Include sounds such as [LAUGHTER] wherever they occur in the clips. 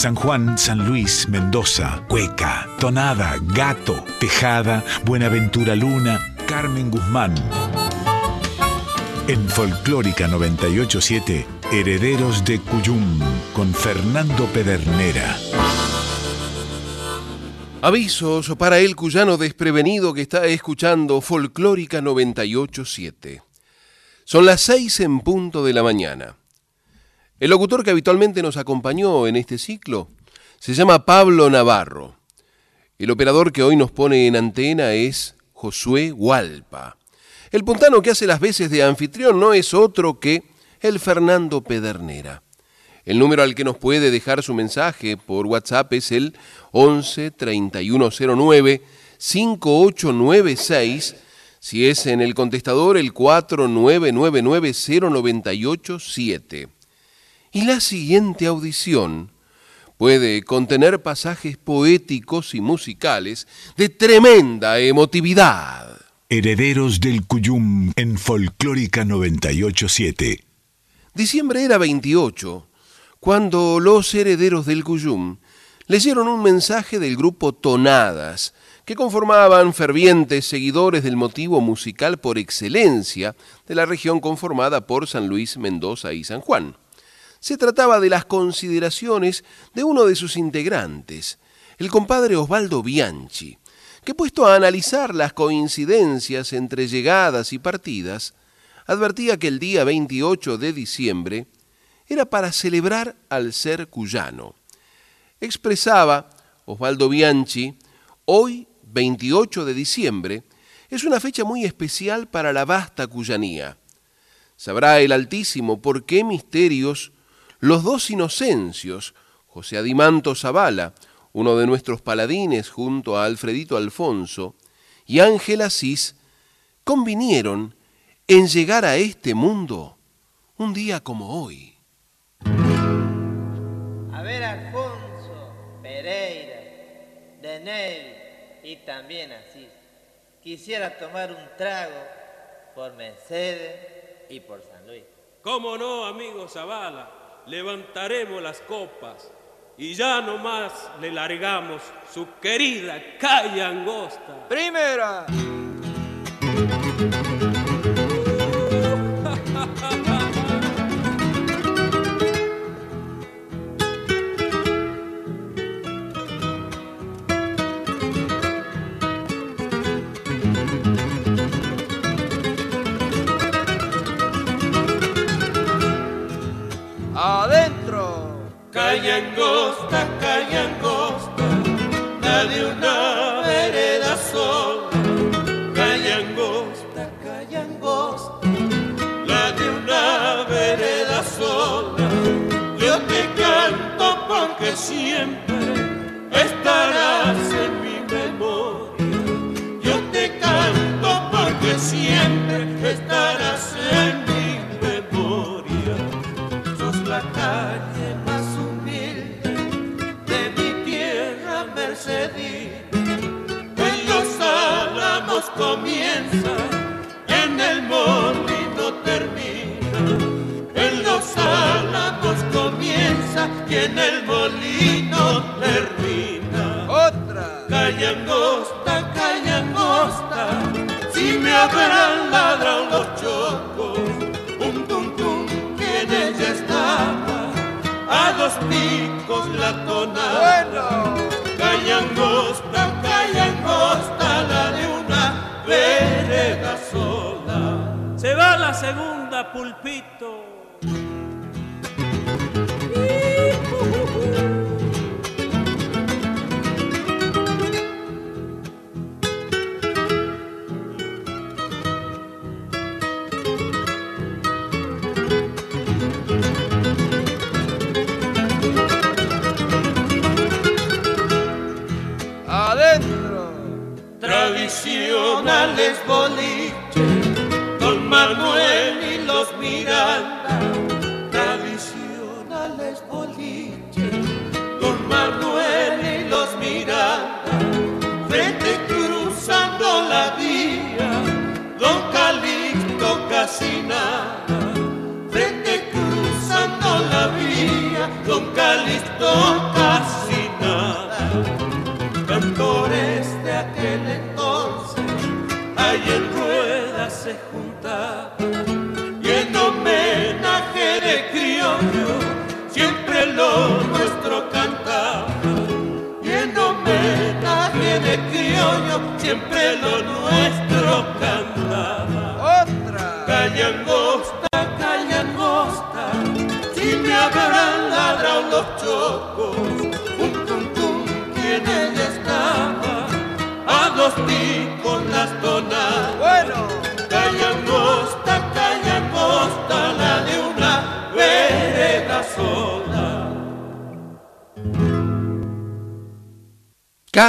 San Juan, San Luis, Mendoza, Cueca, Tonada, Gato, Tejada, Buenaventura Luna, Carmen Guzmán. En Folclórica 987, Herederos de Cuyum, con Fernando Pedernera. Avisos para el cuyano desprevenido que está escuchando Folclórica 987. Son las seis en punto de la mañana. El locutor que habitualmente nos acompañó en este ciclo se llama Pablo Navarro. El operador que hoy nos pone en antena es Josué Hualpa. El puntano que hace las veces de anfitrión no es otro que el Fernando Pedernera. El número al que nos puede dejar su mensaje por WhatsApp es el 11 3109 5896. Si es en el contestador, el 4999 0987. Y la siguiente audición puede contener pasajes poéticos y musicales de tremenda emotividad. Herederos del Cuyum en Folclórica 987. Diciembre era 28 cuando los herederos del Cuyum leyeron un mensaje del grupo Tonadas, que conformaban fervientes seguidores del motivo musical por excelencia de la región conformada por San Luis, Mendoza y San Juan. Se trataba de las consideraciones de uno de sus integrantes, el compadre Osvaldo Bianchi, que puesto a analizar las coincidencias entre llegadas y partidas, advertía que el día 28 de diciembre era para celebrar al ser cuyano. Expresaba Osvaldo Bianchi, hoy 28 de diciembre, es una fecha muy especial para la vasta cuyanía. Sabrá el Altísimo por qué misterios los dos inocencios, José Adimanto Zavala, uno de nuestros paladines junto a Alfredito Alfonso, y Ángel Asís, convinieron en llegar a este mundo un día como hoy. de y también así. Quisiera tomar un trago por Mercedes y por San Luis. ¿Cómo no, amigo Zavala? Levantaremos las copas y ya nomás le largamos su querida calle angosta. ¡Primera! En el molino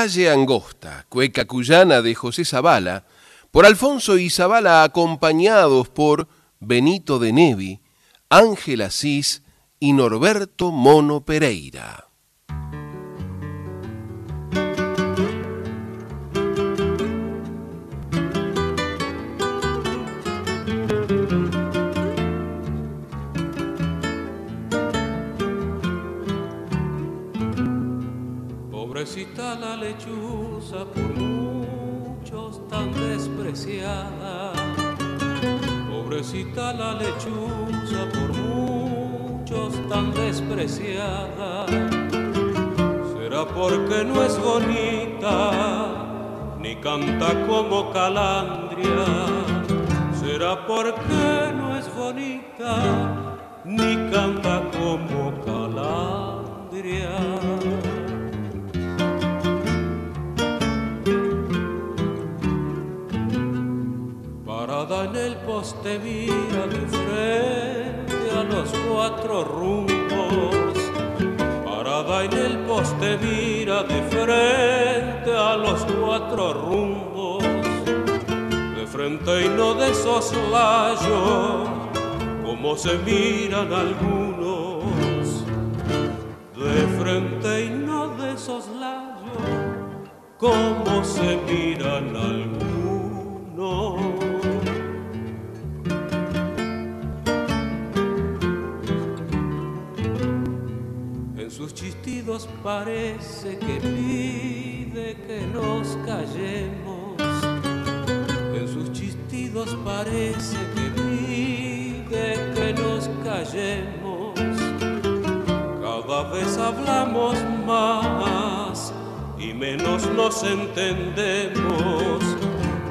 Calle Angosta, cueca cuyana de José Zavala, por Alfonso y Zavala acompañados por Benito de Nevi, Ángel Asís y Norberto Mono Pereira. Lechuza, por muchos tan despreciada. Pobrecita la lechuza, por muchos tan despreciada. Será porque no es bonita, ni canta como calandria. Será porque no es bonita, ni canta como calandria. Poste mira de frente a los cuatro rumbos. Parada en el poste mira de frente a los cuatro rumbos. De frente y no de soslayo, como se miran algunos. De frente y no de soslayo, como se miran algunos. Parece que pide que nos callemos. En sus chistidos parece que pide que nos callemos. Cada vez hablamos más y menos nos entendemos.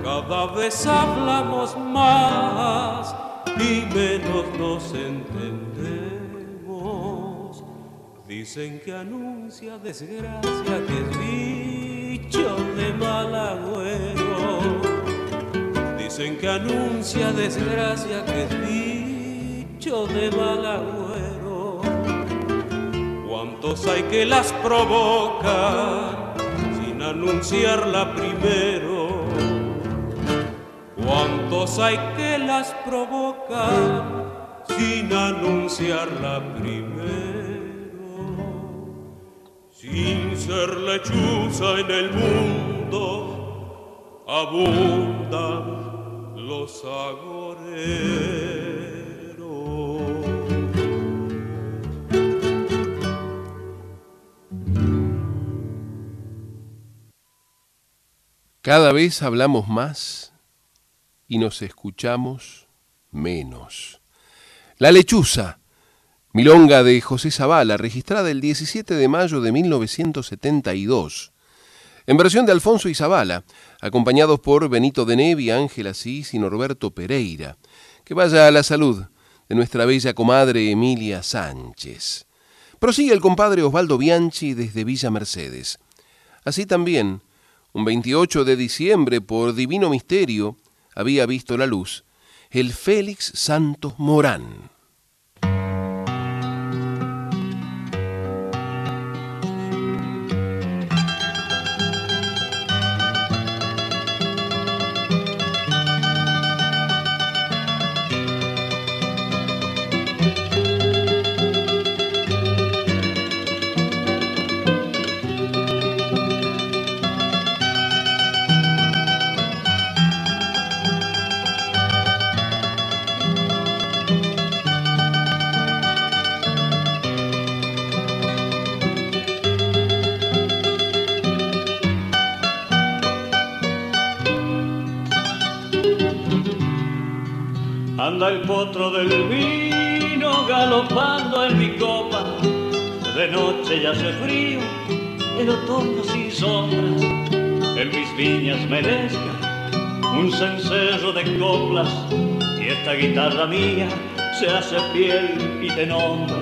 Cada vez hablamos más y menos nos entendemos. Dicen que anuncia desgracia, que es bicho de mal agüero. Dicen que anuncia desgracia, que es bicho de mal agüero. ¿Cuántos hay que las provocan sin anunciarla primero? ¿Cuántos hay que las provocan sin anunciarla primero? Sin ser lechuza en el mundo, abundan los agoreros. Cada vez hablamos más y nos escuchamos menos. La lechuza, milonga de José Zavala, registrada el 17 de mayo de 1972, en versión de Alfonso y Zavala, acompañados por Benito de Nevi, Ángel Asís y Norberto Pereira. Que vaya a la salud de nuestra bella comadre Emilia Sánchez. Prosigue el compadre Osvaldo Bianchi desde Villa Mercedes. Así también, un 28 de diciembre, por divino misterio, había visto la luz el Félix Santos Morán. Hace frío, el otoño sin sombras. En mis viñas me un cencerro de coplas y esta guitarra mía se hace piel y te nombra.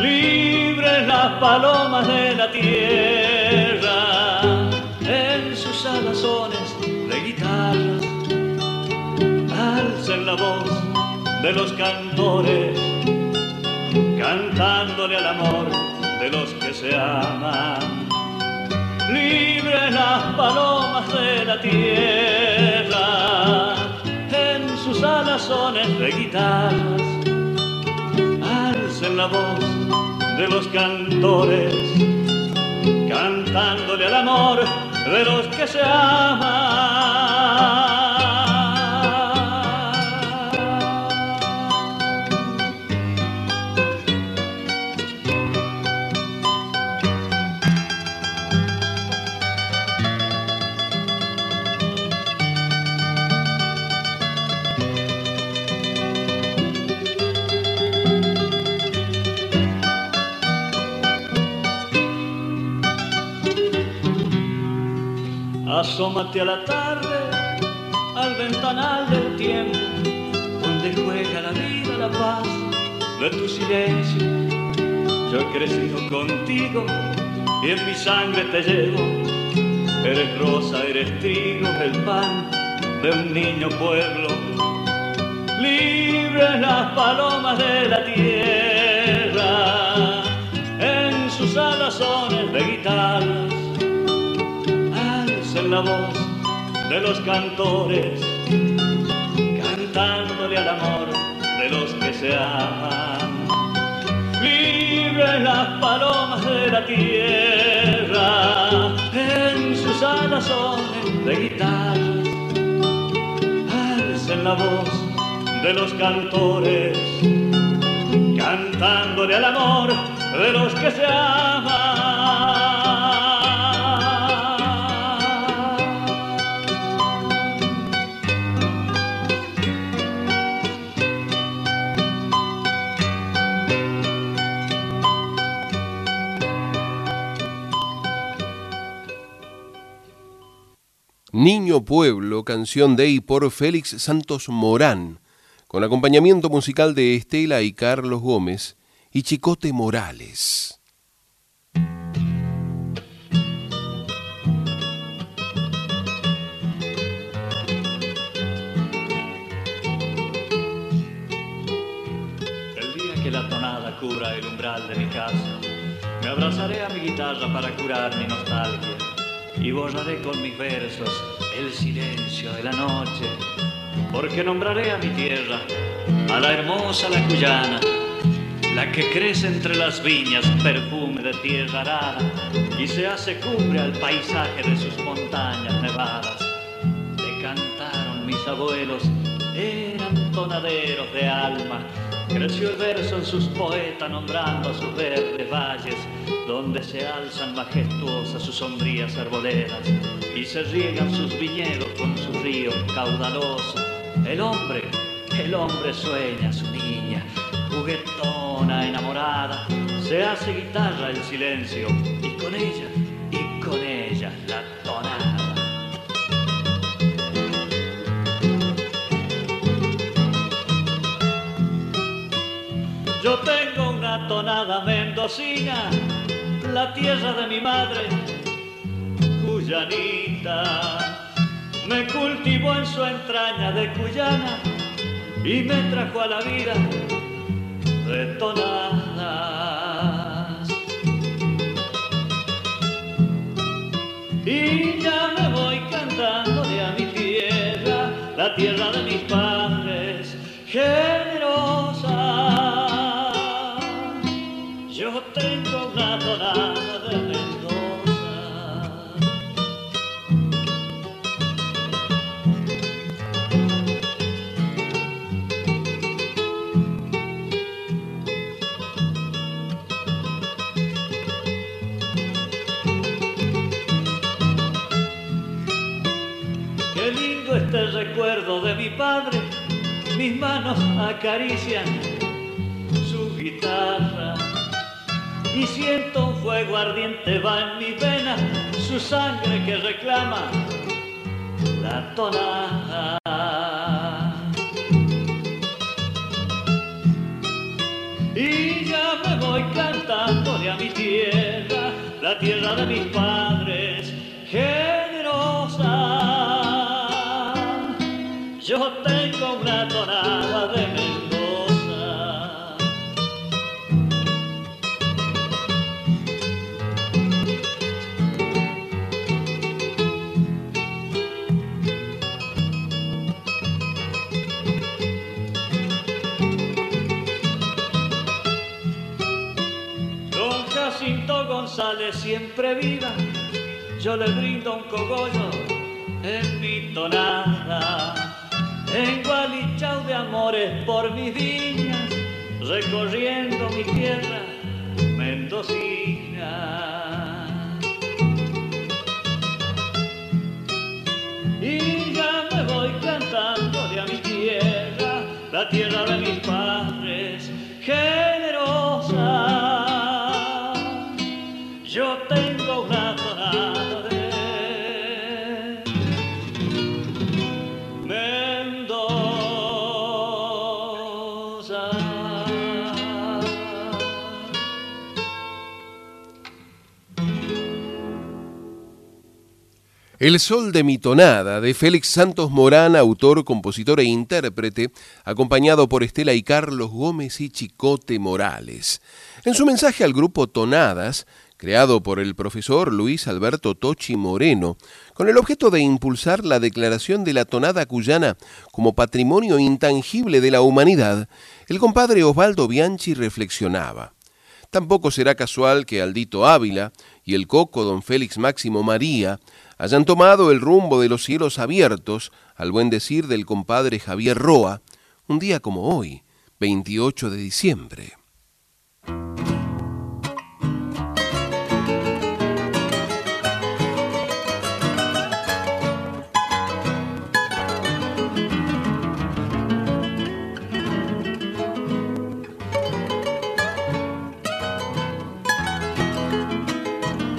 Libres las palomas de la tierra en sus alazones de guitarras, alcen la voz de los cantores, cantándole al amor de los que se aman libres las palomas de la tierra, en sus alazones de guitarras, alcen la voz de los cantores, cantándole al amor de los que se aman. Asómate a la tarde al ventanal del tiempo, donde juega la vida, la paz de tu silencio. Yo he crecido contigo y en mi sangre te llevo. Eres rosa, eres trigo, el pan de un niño pueblo. Libres las palomas de la tierra, en sus alazones de guitarras la voz de los cantores, cantándole al amor de los que se aman. Libre las palomas de la tierra, en sus alazones de guitarras, alcen la voz de los cantores, cantándole al amor de los que se aman. Niño Pueblo, canción de y por Félix Santos Morán, con acompañamiento musical de Estela y Carlos Gómez y Chicote Morales. El día que la tonada cubra el umbral de mi casa, me abrazaré a mi guitarra para curar mi nostalgia y borraré con mis versos el silencio de la noche, porque nombraré a mi tierra, a la hermosa la cuyana, la que crece entre las viñas, perfume de tierra arada, y se hace cumbre al paisaje de sus montañas nevadas. Le cantaron mis abuelos, eran tonaderos de alma, Creció el verso en sus poetas nombrando sus verdes valles, donde se alzan majestuosas sus sombrías arboledas y se riegan sus viñedos con su río caudaloso. El hombre, el hombre sueña su niña, juguetona, enamorada, se hace guitarra el silencio y con ella, y con ella la Yo tengo una tonada mendocina, la tierra de mi madre, cuyanita. Me cultivó en su entraña de cuyana y me trajo a la vida de tonadas. Y ya me voy cantando de a mi tierra, la tierra de mis padres, generosa. Mis manos acarician su guitarra y siento un fuego ardiente va en mi vena, su sangre que reclama la tonada. Y ya me voy cantándole a mi tierra, la tierra de mis padres, generosa. Siempre yo le brindo un cogollo en mi tonada. En Gualichao de amores por mis viñas, recorriendo mi tierra mendocina. Y ya me voy cantando de a mi tierra, la tierra de mis padres, generosa. El sol de mi tonada, de Félix Santos Morán, autor, compositor e intérprete, acompañado por Estela y Carlos Gómez y Chicote Morales. En su mensaje al grupo Tonadas, creado por el profesor Luis Alberto Tochi Moreno, con el objeto de impulsar la declaración de la tonada cuyana como patrimonio intangible de la humanidad, el compadre Osvaldo Bianchi reflexionaba. Tampoco será casual que Aldito Ávila y el coco don Félix Máximo María hayan tomado el rumbo de los cielos abiertos, al buen decir del compadre Javier Roa, un día como hoy, 28 de diciembre.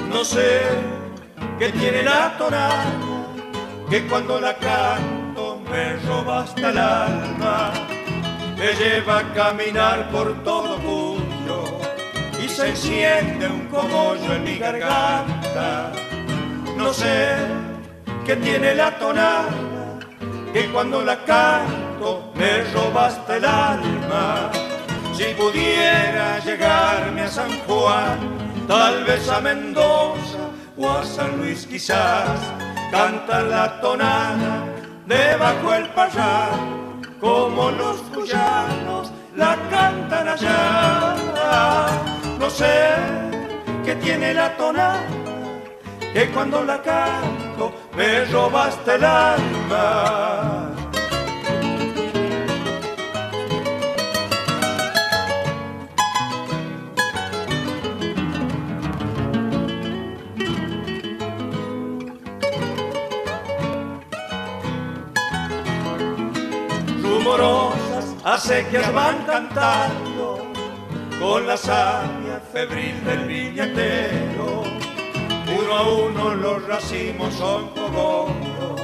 No sé qué tiene la tonada, que cuando la canto me roba hasta el alma, me lleva a caminar por todo Cuyo y se enciende un cogollo en mi garganta. No sé qué tiene la tonada, que cuando la canto me roba hasta el alma. Si pudiera llegarme a San Juan, tal vez a Mendoza o a San Luis quizás, cantar la tonada debajo el parral, como los cuyanos la cantan allá. No sé qué tiene la tonada, que cuando la canto me robaste el alma. Acequias van cantando con la savia febril del viñatero. Uno a uno los racimos son cogollos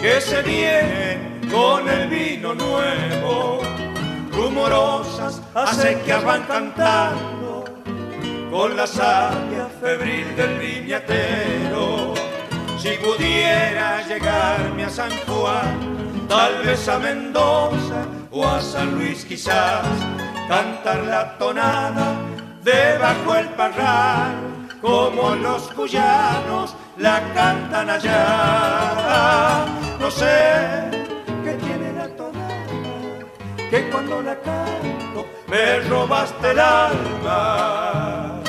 que se vienen con el vino nuevo. Rumorosas acequias van cantando con la savia febril del viñatero. Si pudiera llegarme a San Juan, tal vez a Mendoza o a San Luis quizás, cantar la tonada debajo el parral, como los cuyanos la cantan allá. No sé qué tiene la tonada, que cuando la canto me robaste el alma.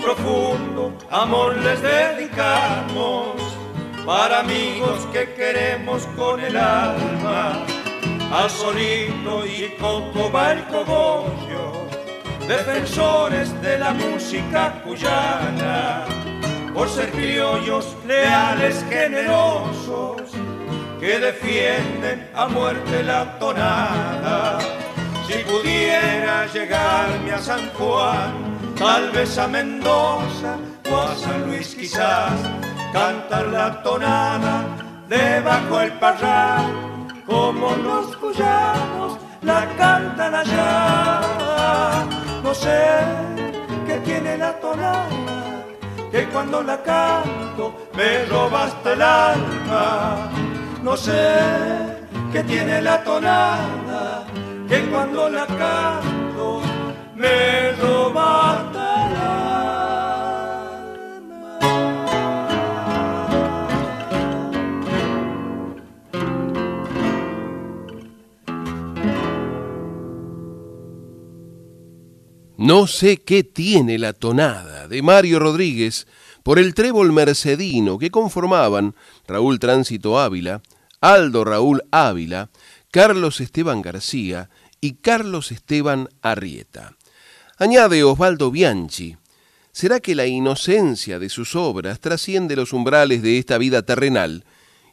Profundo amor les dedicamos para amigos que queremos con el alma. a Solito y Coco va defensores de la música cuyana, por ser criollos leales, generosos, que defienden a muerte la tonada. Si pudiera llegarme a San Juan, tal vez a Mendoza o a San Luis quizás, cantar la tonada debajo el parral, como los cuyanos la cantan allá. No sé qué tiene la tonada, que cuando la canto me roba hasta el alma. No sé qué tiene la tonada, que cuando la canto No sé qué tiene la tonada de Mario Rodríguez por el trébol mercedino que conformaban Raúl Tránsito Ávila, Aldo Raúl Ávila, Carlos Esteban García y Carlos Esteban Arrieta. Añade Osvaldo Bianchi, ¿será que la inocencia de sus obras trasciende los umbrales de esta vida terrenal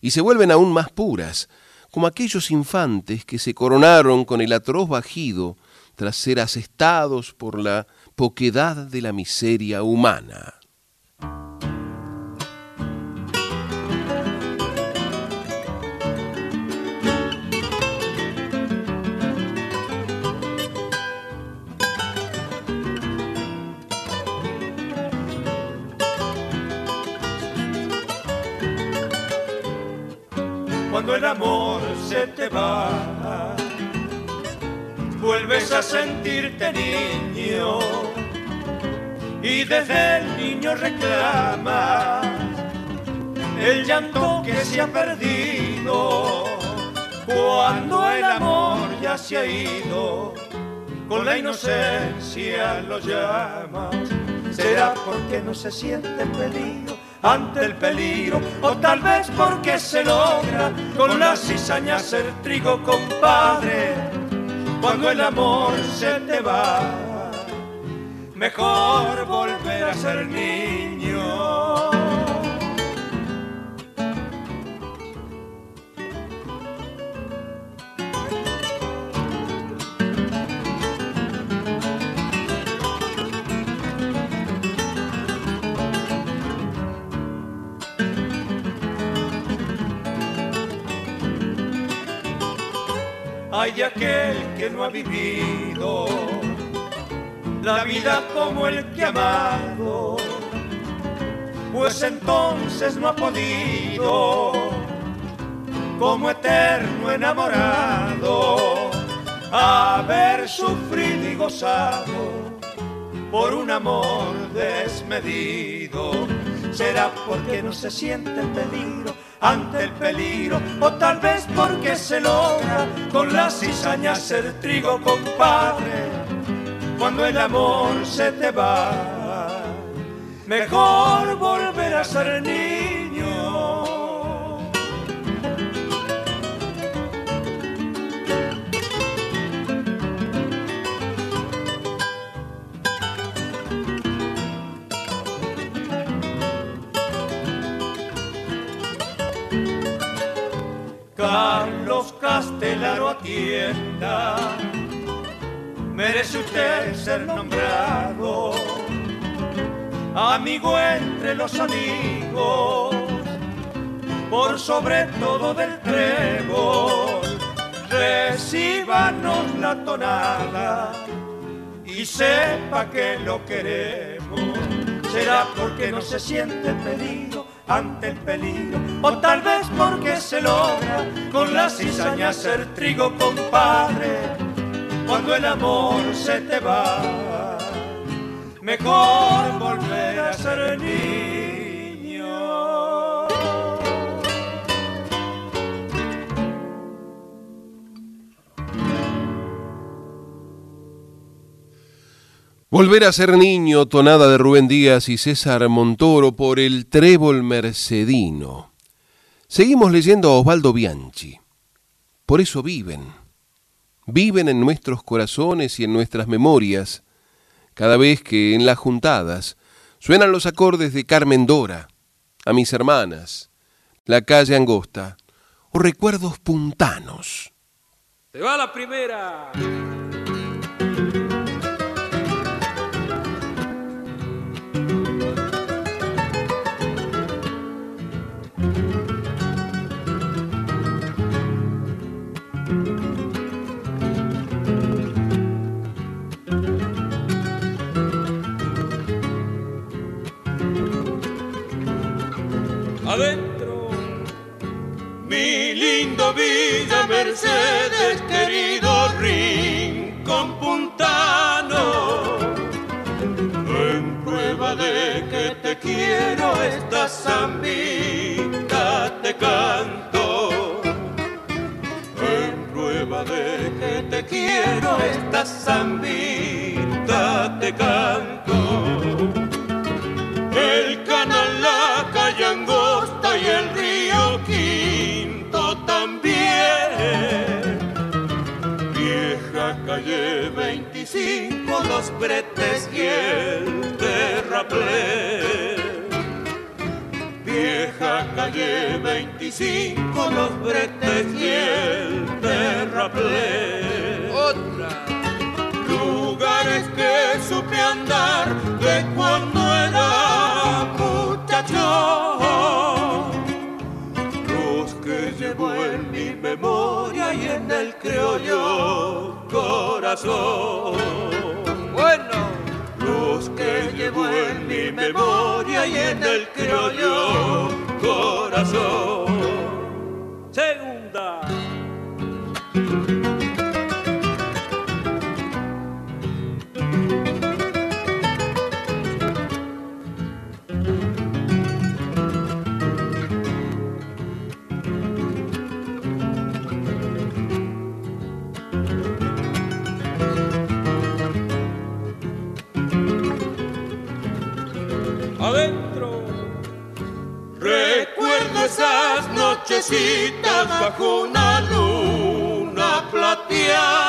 y se vuelven aún más puras, como aquellos infantes que se coronaron con el atroz bajido tras ser asestados por la poquedad de la miseria humana? Cuando el amor se te va, vuelves a sentirte niño y desde el niño reclamas el llanto que se ha perdido cuando el amor ya se ha ido. Con la inocencia lo llamas, será porque no se siente peligro ante el peligro, o tal vez porque se logra con la cizaña ser trigo, compadre. Cuando el amor se te va, mejor volver a ser niño. Aquel que no ha vivido la vida como el que ha amado, pues entonces no ha podido, como eterno enamorado, haber sufrido y gozado por un amor desmedido. Será porque no se siente el peligro ante el peligro o tal vez porque se logra con la cizaña ser trigo compadre. Cuando el amor se te va mejor volver a ser niño Atienda, merece usted ser nombrado, amigo entre los amigos, por sobre todo del trébol, recíbanos la tonada y sepa que lo queremos, será porque no se siente pedido ante el peligro, o tal vez porque se logra con la cizaña ser trigo, compadre, cuando el amor se te va, mejor volver a ser niño. Volver a ser niño, tonada de Rubén Díaz y César Montoro por el trébol mercedino. Seguimos leyendo a Osvaldo Bianchi. Por eso viven, viven en nuestros corazones y en nuestras memorias cada vez que en las juntadas suenan los acordes de Carmen Dora, a mis hermanas, la calle angosta o recuerdos puntanos. Te va la primera. Adentro. Mi lindo Villa Mercedes, querido rincón puntano. En prueba de que te quiero, esta zambita te canto. En prueba de que te quiero, esta zambita te canto. El canal, la calle angosta y el río Quinto también. Vieja calle 25, los bretes y el terraplén. Vieja calle 25, los bretes y el terraplén. Otra. Lugares que supe andar de cuando era muchacho. Memoria y en el criollo corazón. Bueno. Los que llevo en mi memoria y en el criollo corazón. Segunda. Esas nochecitas bajo una luna plateada.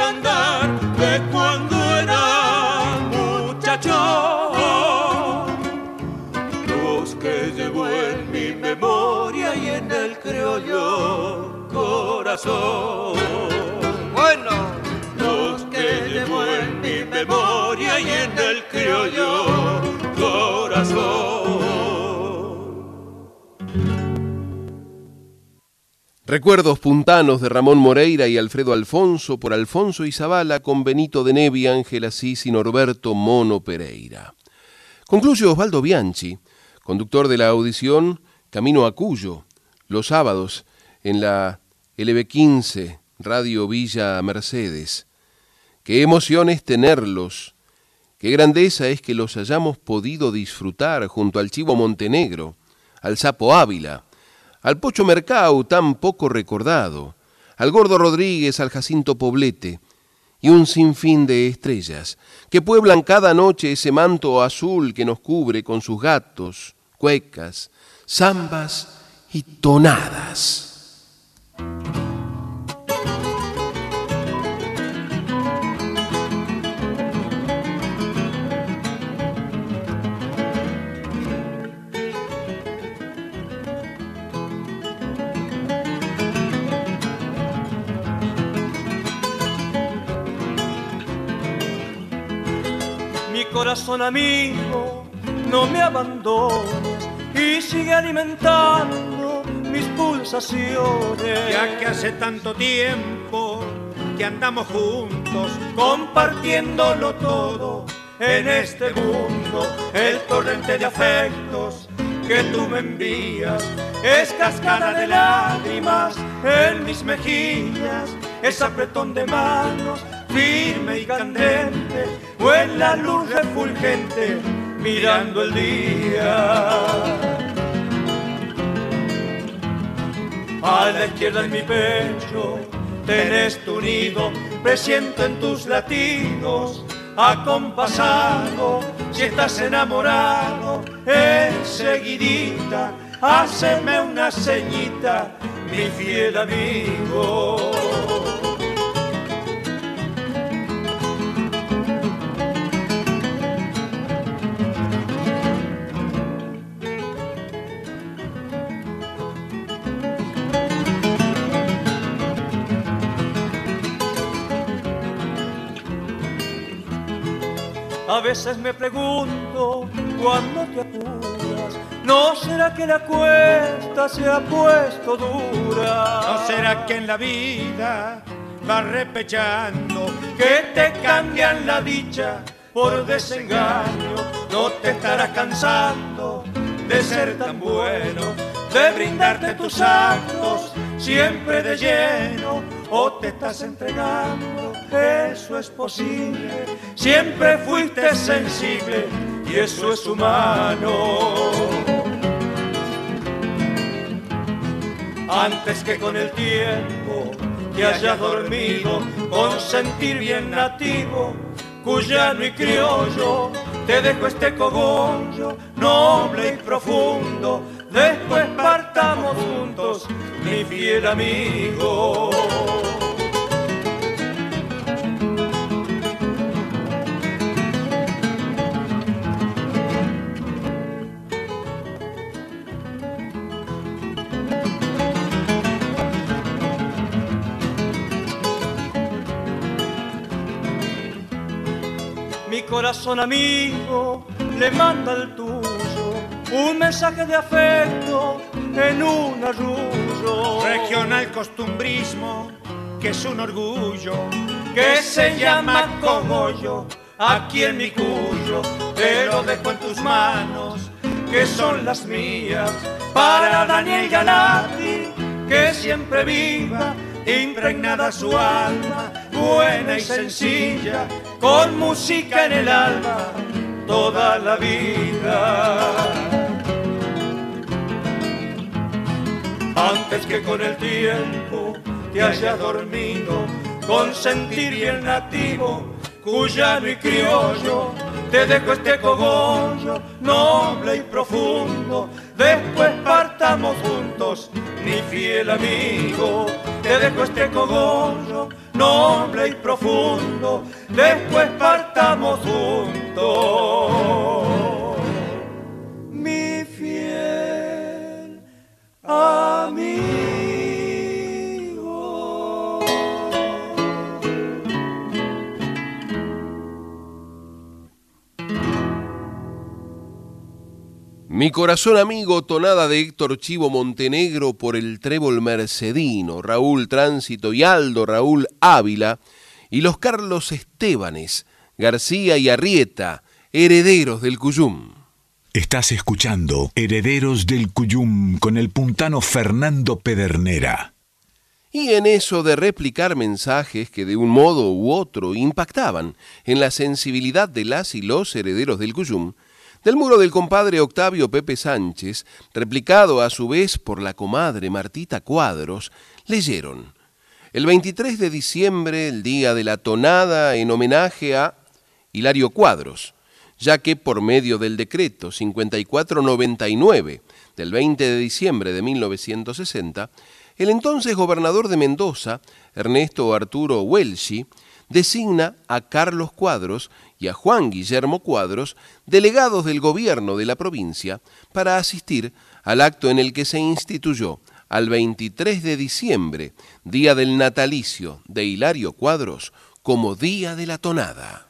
Andar de cuando era muchacho. Los que llevo en mi memoria y en el criollo corazón. Bueno. Los que llevo en mi memoria y en el criollo corazón. Recuerdos puntanos de Ramón Moreira y Alfredo Alfonso por Alfonso Izabala con Benito de Nevi, Ángel Asís y Norberto Mono Pereira. Concluye Osvaldo Bianchi, conductor de la audición Camino a Cuyo, los sábados en la LB15 Radio Villa Mercedes. Qué emoción es tenerlos, qué grandeza es que los hayamos podido disfrutar junto al Chivo Montenegro, al Sapo Ávila, al Pocho Mercau tan poco recordado, al Gordo Rodríguez, al Jacinto Poblete, y un sinfín de estrellas que pueblan cada noche ese manto azul que nos cubre con sus gatos, cuecas, zambas y tonadas. Corazón amigo, no me abandones y sigue alimentando mis pulsaciones. Ya que hace tanto tiempo que andamos juntos, compartiéndolo todo en este mundo, el torrente de afectos que tú me envías es cascada de lágrimas en mis mejillas, es apretón de manos firme y candente o la luz refulgente mirando el día. A la izquierda en mi pecho tenés tu nido, presiento en tus latidos acompasado, si estás enamorado, enseguidita, haceme una ceñita, mi fiel amigo. A veces me pregunto cuando te apuras, ¿no será que la cuesta se ha puesto dura? ¿No será que en la vida va repechando que te cambian la dicha por desengaño? ¿No te estarás cansando de ser tan bueno, de brindarte tus actos siempre de lleno? ¿O te estás entregando? Eso es posible. Siempre fuiste sensible y eso es humano. Antes que con el tiempo te hayas dormido con sentir bien nativo, cuyano y criollo, te dejo este cogollo noble y profundo. Después partamos juntos, mi fiel amigo. Corazón amigo le manda al tuyo un mensaje de afecto en un arrullo. Regional costumbrismo, que es un orgullo, que se llama cogollo, aquí en mi cuyo, te lo dejo en tus manos, que son las mías, para Daniel Galati, que siempre viva, impregnada su alma, buena y sencilla, con música en el alma, toda la vida. antes que con el tiempo te haya dormido, con sentir bien nativo, cuyano y criollo, te dejo este cogollo noble y profundo, después partamos juntos, mi fiel amigo, te dejo este cogollo noble y profundo, después partamos juntos, mi fiel amigo. Mi corazón amigo, tonada de Héctor Chivo Montenegro por el trébol mercedino, Raúl Tránsito y Aldo Raúl Ávila, y los Carlos Estebanes, García y Arrieta, herederos del Cuyum. Estás escuchando Herederos del Cuyum con el puntano Fernando Pedernera. Y en eso de replicar mensajes que de un modo u otro impactaban en la sensibilidad de las y los herederos del Cuyum, del muro del compadre Octavio Pepe Sánchez, replicado a su vez por la comadre Martita Cuadros, leyeron. El 23 de diciembre, el día de la tonada en homenaje a Hilario Cuadros, ya que por medio del decreto 5499 del 20 de diciembre de 1960, el entonces gobernador de Mendoza, Ernesto Arturo Welshi, designa a Carlos Cuadros y a Juan Guillermo Cuadros, delegados del gobierno de la provincia, para asistir al acto en el que se instituyó al 23 de diciembre, día del natalicio de Hilario Cuadros, como Día de la Tonada.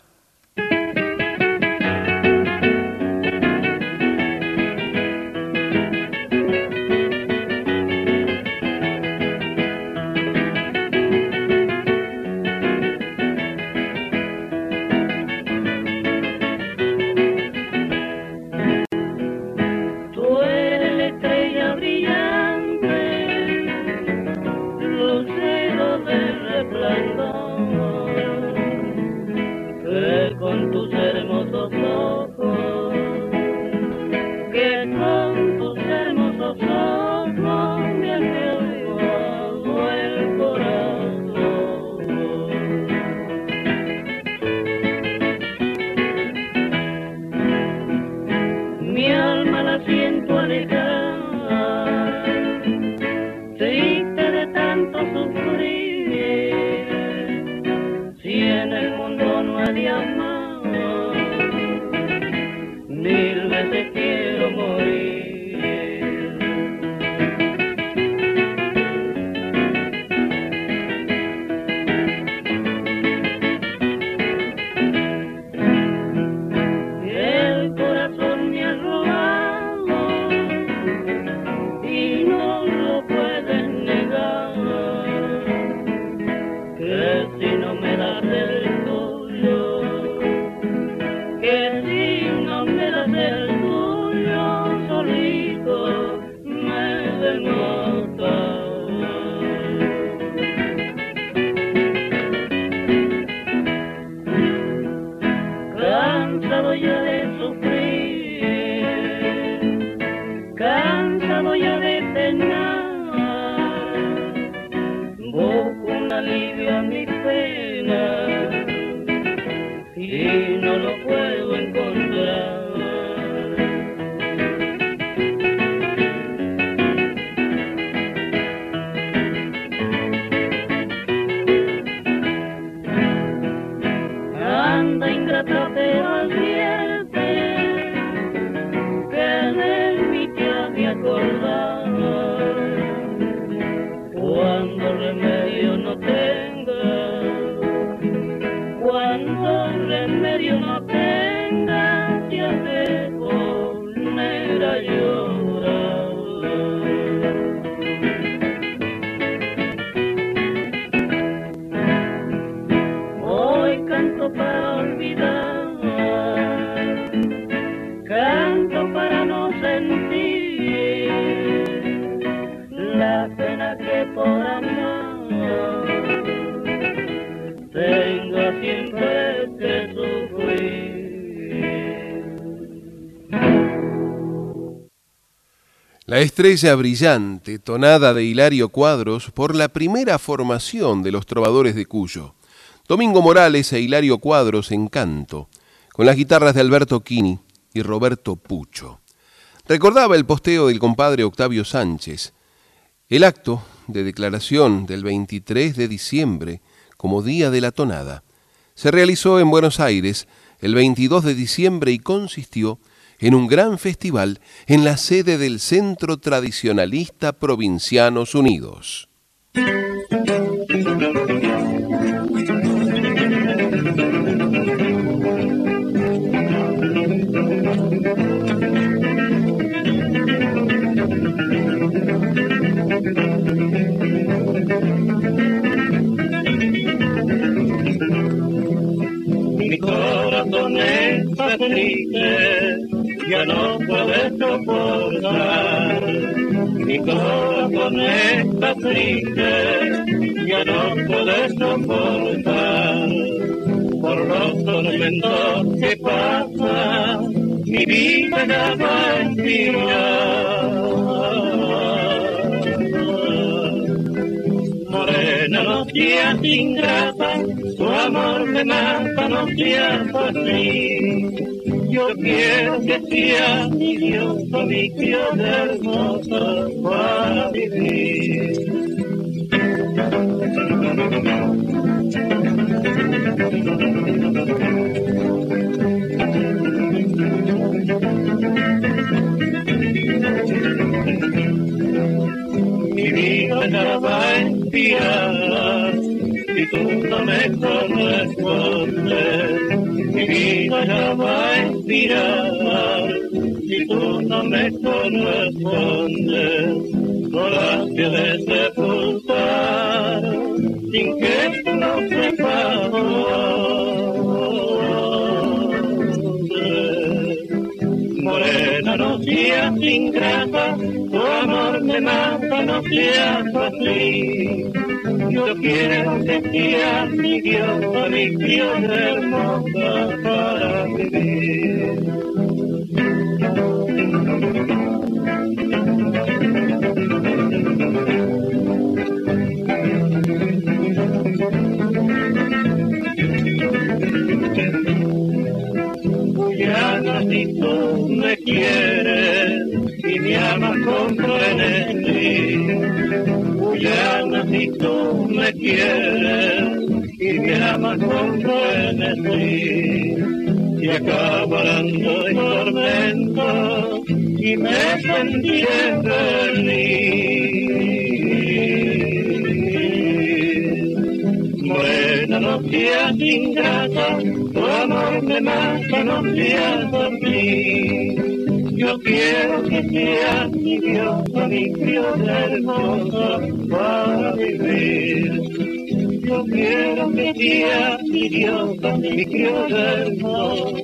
La estrella brillante, tonada de Hilario Cuadros por la primera formación de los trovadores de Cuyo. Domingo Morales e Hilario Cuadros en canto, con las guitarras de Alberto Quini y Roberto Pucho. Recordaba el posteo del compadre Octavio Sánchez. El acto de declaración del 23 de diciembre como Día de la Tonada se realizó en Buenos Aires el 22 de diciembre y consistió en un gran festival en la sede del Centro Tradicionalista Provincianos Unidos. Triste ya no puede soportar. Mi corazón está triste, ya no puede soportar. Por los tormentos que pasa, mi vida ya va a Morena, no seas ingrata, tu amor me mata, no seas así yo quiero que sea mi Dios, mi criada hermosa para vivir. Mi vida ya va a expirar y tú no me correspondes mi vida ya va a expirar si tú no me correspondes. No la de sepultar sin que no sepas seas ingrata, tu amor me mata, no seas así. Yo quiero que seas mi diosa, mi diosa hermosa para vivir. Tú me quieres y me amas con frenesí. Guyana, si tú me quieres y me amas con frenesí. Y acabarán los tormentos y me sentiré feliz. Buena noche, ingrata, tu amor me mata, no seas así. Yo quiero que seas mi Dios, mi criolla hermosa para vivir. Yo quiero que seas mi Dios, mi criolla hermosa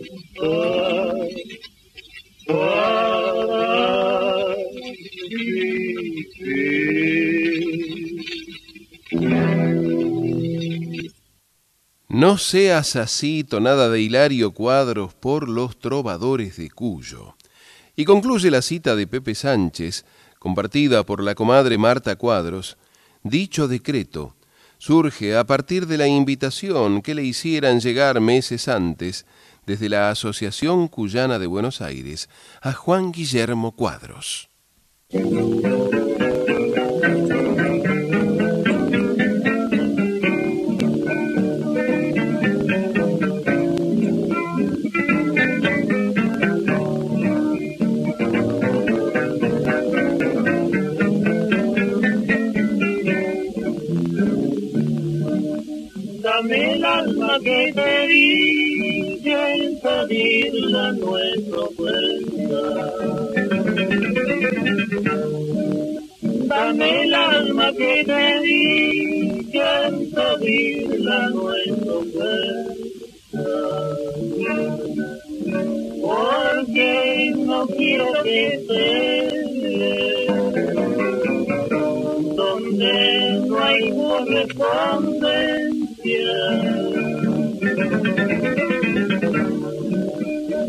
para No seas así, tonada de Hilario Cuadros por los trovadores de Cuyo. Y concluye la cita de Pepe Sánchez, compartida por la comadre Marta Cuadros. Dicho decreto surge a partir de la invitación que le hicieran llegar meses antes desde la Asociación Cuyana de Buenos Aires a Juan Guillermo Cuadros. Nuestra fuerza. Dame el alma que te di, que pedirla nuestra fuerza. Porque no quiero que estés donde no hay correspondencia.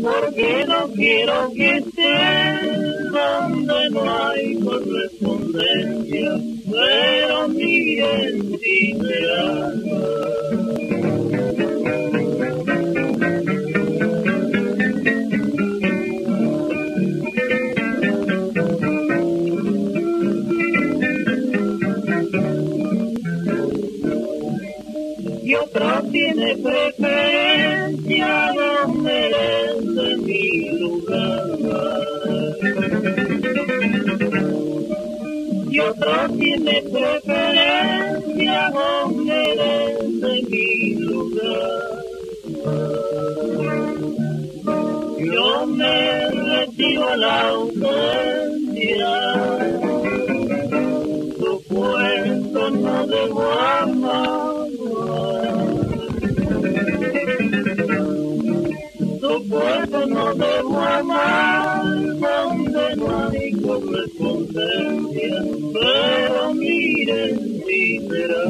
Porque no quiero que estés donde no hay correspondencia, pero mi identidad. y otro tiene preferencia otro tiene preferencia donde es de mi lugar. Yo me retiro la ausencia, tu puesto no debo amar. Tu puesto no debo amar, donde no hay correspondencia, pero miren si será.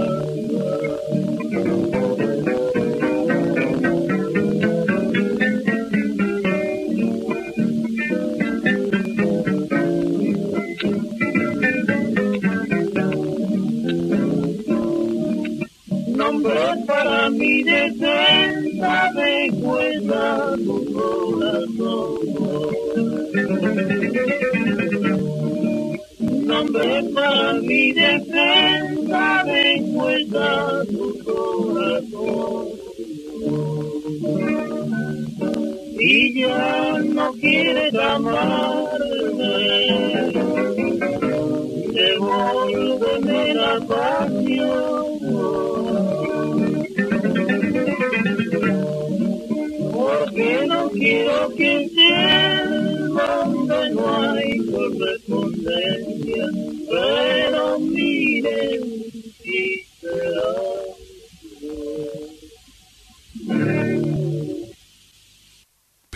Nombre para mi defensa Para mi defensa de cuenta tu corazón. Y ya no quieres amarme, devuélveme la pasión.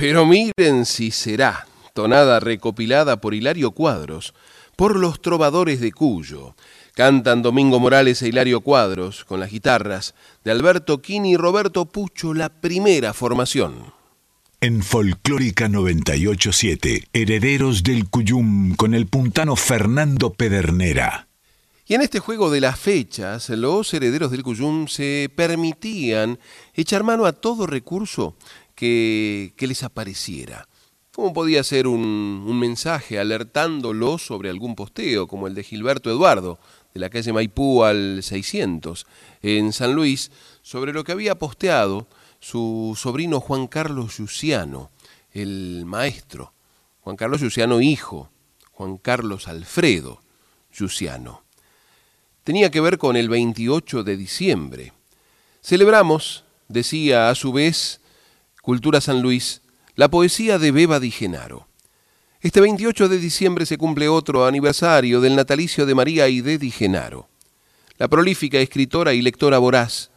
Pero miren si será, tonada recopilada por Hilario Cuadros, por los trovadores de Cuyo. Cantan Domingo Morales e Hilario Cuadros con las guitarras de Alberto Quini y Roberto Pucho, la primera formación. En Folclórica 987, Herederos del Cuyum con el puntano Fernando Pedernera. Y en este juego de las fechas, los herederos del Cuyum se permitían echar mano a todo recurso que, les apareciera. ¿Cómo podía ser un, un mensaje alertándolo sobre algún posteo, como el de Gilberto Eduardo, de la calle Maipú al 600, en San Luis, sobre lo que había posteado su sobrino Juan Carlos Luciano, el maestro, Juan Carlos Luciano hijo, Juan Carlos Alfredo Luciano. Tenía que ver con el 28 de diciembre. Celebramos, decía a su vez Cultura San Luis, la poesía de Beba Di Genaro. Este 28 de diciembre se cumple otro aniversario del natalicio de María Aide Di Genaro. La prolífica escritora y lectora voraz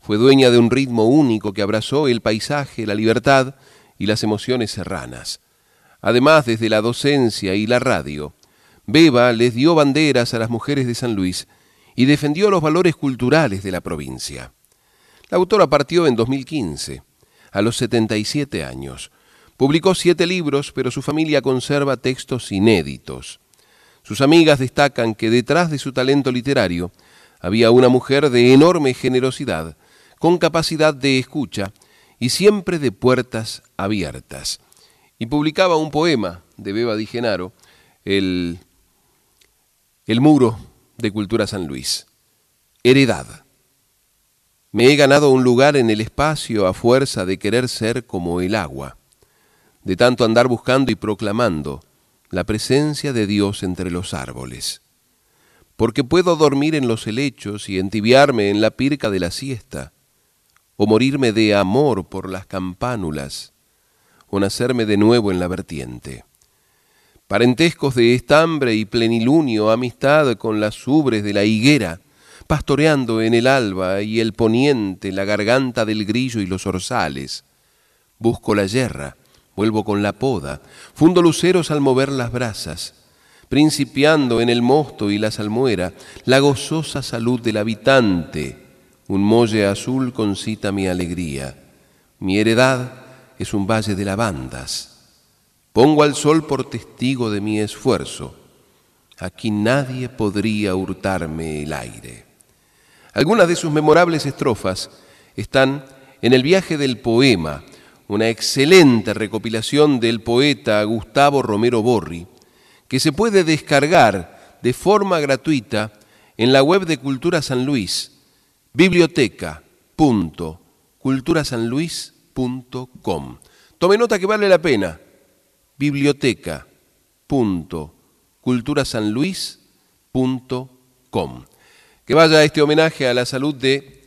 fue dueña de un ritmo único que abrazó el paisaje, la libertad y las emociones serranas. Además, desde la docencia y la radio, Beba les dio banderas a las mujeres de San Luis y defendió los valores culturales de la provincia. La autora partió en 2015, a los 77 años. Publicó siete libros, pero su familia conserva textos inéditos. Sus amigas destacan que detrás de su talento literario había una mujer de enorme generosidad, con capacidad de escucha y siempre de puertas abiertas. Y publicaba un poema de Beba Di Genaro, el, el muro de Cultura San Luis. Heredad. Me he ganado un lugar en el espacio a fuerza de querer ser como el agua, de tanto andar buscando y proclamando la presencia de Dios entre los árboles. Porque puedo dormir en los helechos y entibiarme en la pirca de la siesta, o morirme de amor por las campánulas, o nacerme de nuevo en la vertiente. Parentescos de estambre y plenilunio, amistad con las ubres de la higuera, pastoreando en el alba y el poniente la garganta del grillo y los orzales. Busco la yerra, vuelvo con la poda, fundo luceros al mover las brasas, principiando en el mosto y la salmuera la gozosa salud del habitante, un molle azul concita mi alegría. Mi heredad es un valle de lavandas. Pongo al sol por testigo de mi esfuerzo. Aquí nadie podría hurtarme el aire. Algunas de sus memorables estrofas están en el viaje del poema, una excelente recopilación del poeta Gustavo Romero Borri, que se puede descargar de forma gratuita en la web de Cultura San Luis, biblioteca.culturasanluis.com. Tome nota que vale la pena. biblioteca.culturasanluis.com. Que vaya este homenaje a la salud de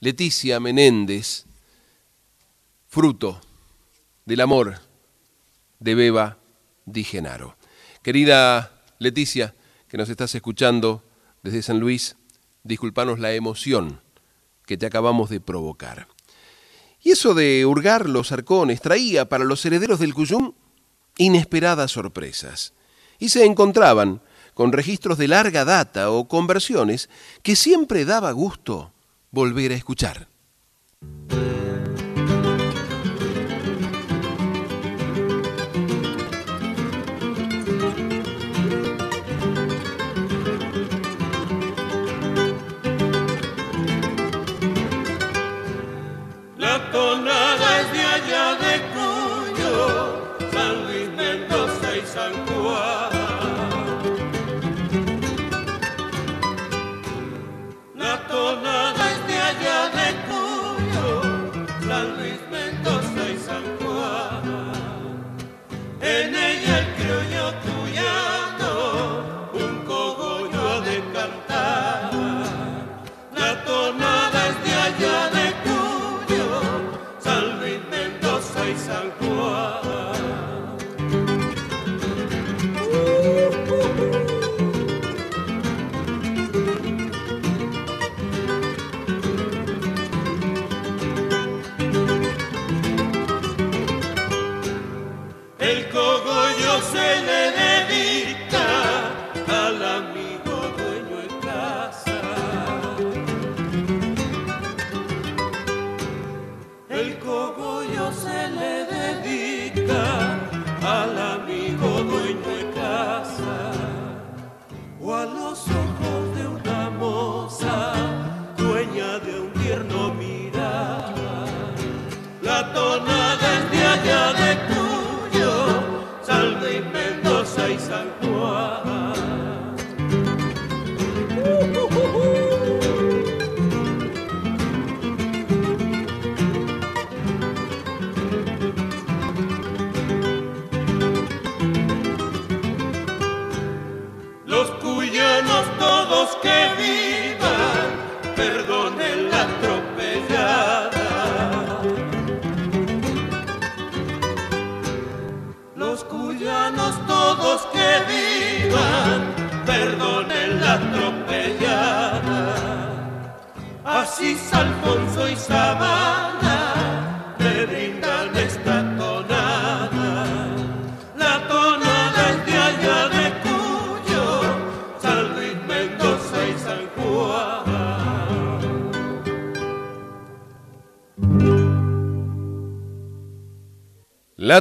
Leticia Menéndez, fruto del amor de Beba Di Genaro. Querida Leticia, que nos estás escuchando desde San Luis, disculpanos la emoción que te acabamos de provocar. Y eso de hurgar los arcones traía para los herederos del Cuyum inesperadas sorpresas. Y se encontraban con registros de larga data o conversiones que siempre daba gusto volver a escuchar.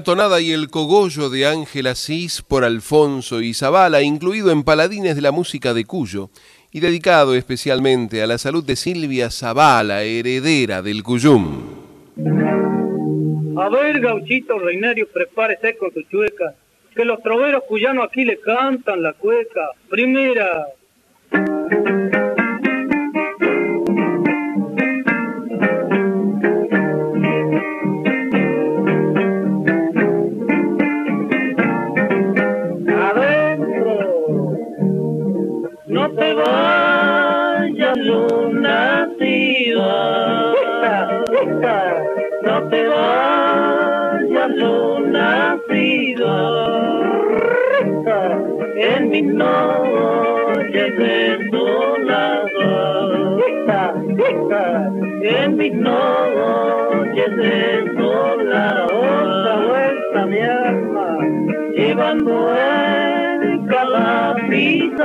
Tonada y el cogollo de Ángel Asís por Alfonso y Zabala, incluido en Paladines de la Música de Cuyo, y dedicado especialmente a la salud de Silvia Zabala, heredera del Cuyum. A ver, gauchito reinario, prepárese con su chueca, que los troveros cuyanos aquí le cantan la cueca. Primera. En mis noches desoladas, en mis noches desoladas, vuelta mi alma, llevando el calapizador,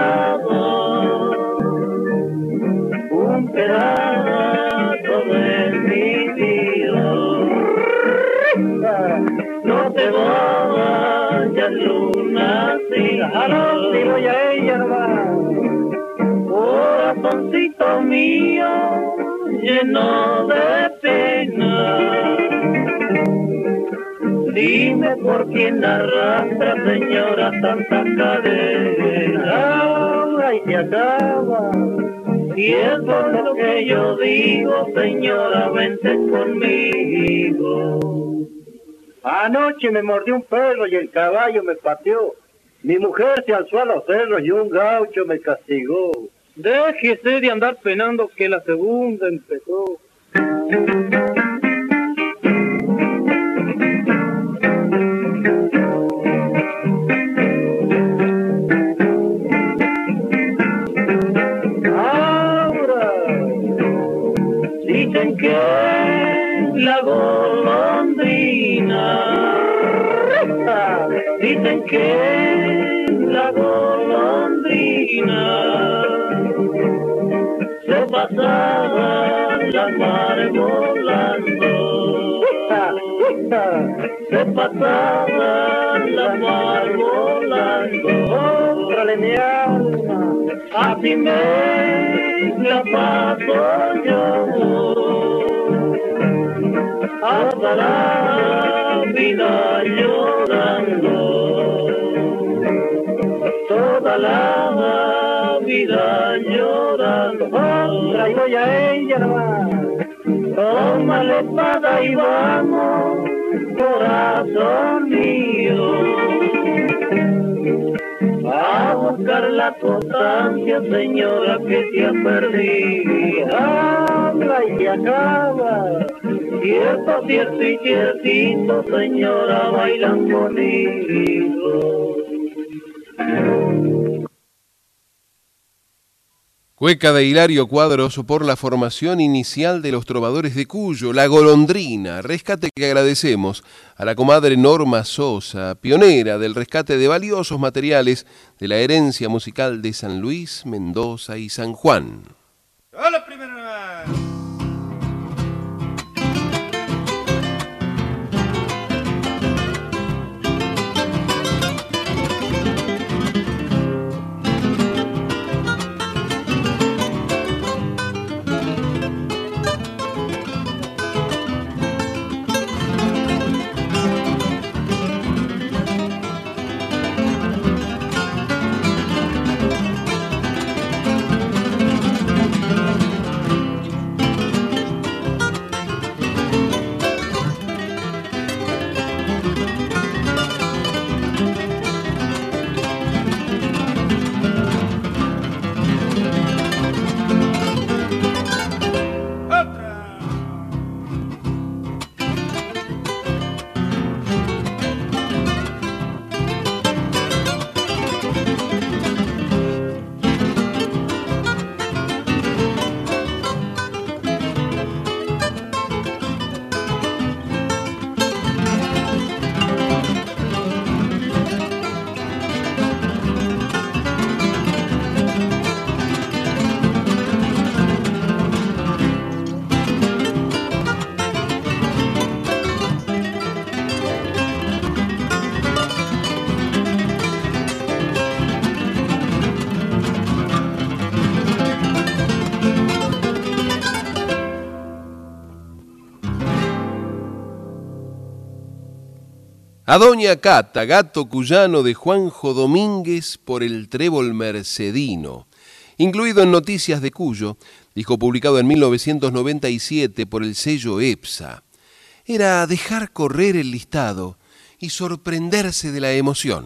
un pedazo de mi vida. No te vayas luna si voy a ella nomás corazoncito mío lleno de pena. Dime por quién arrastra señora tanta cadena. Ay te acaba. Y es por lo que yo digo señora vente conmigo. Anoche me mordió un perro y el caballo me pateó. Mi mujer se alzó a los cerros y un gaucho me castigó. Déjese de andar penando que la segunda empezó. Ahora dicen que la golondrina dicen que golondrina se pasaba la mar volando. Se pasaba la mar volando. Órale mi alma me la paso yo hasta la vida llorando, toda la vida llorando. Traigo ya ella nomás, toma la espada y vamos, corazón mío. A buscar la constancia, señora, que te ha perdido. Habla y acaba. Cierto, cierto y ciertito, señora, bailan conmigo. Cueca de Hilario Cuadros por la formación inicial de los trovadores de Cuyo, La Golondrina, rescate que agradecemos a la comadre Norma Sosa, pionera del rescate de valiosos materiales de la herencia musical de San Luis, Mendoza y San Juan. ¡Hola, primera! A Doña Cata, gato cuyano de Juanjo Domínguez por el trébol mercedino, incluido en Noticias de Cuyo, disco publicado en 1997 por el sello EPSA. Era dejar correr el listado y sorprenderse de la emoción.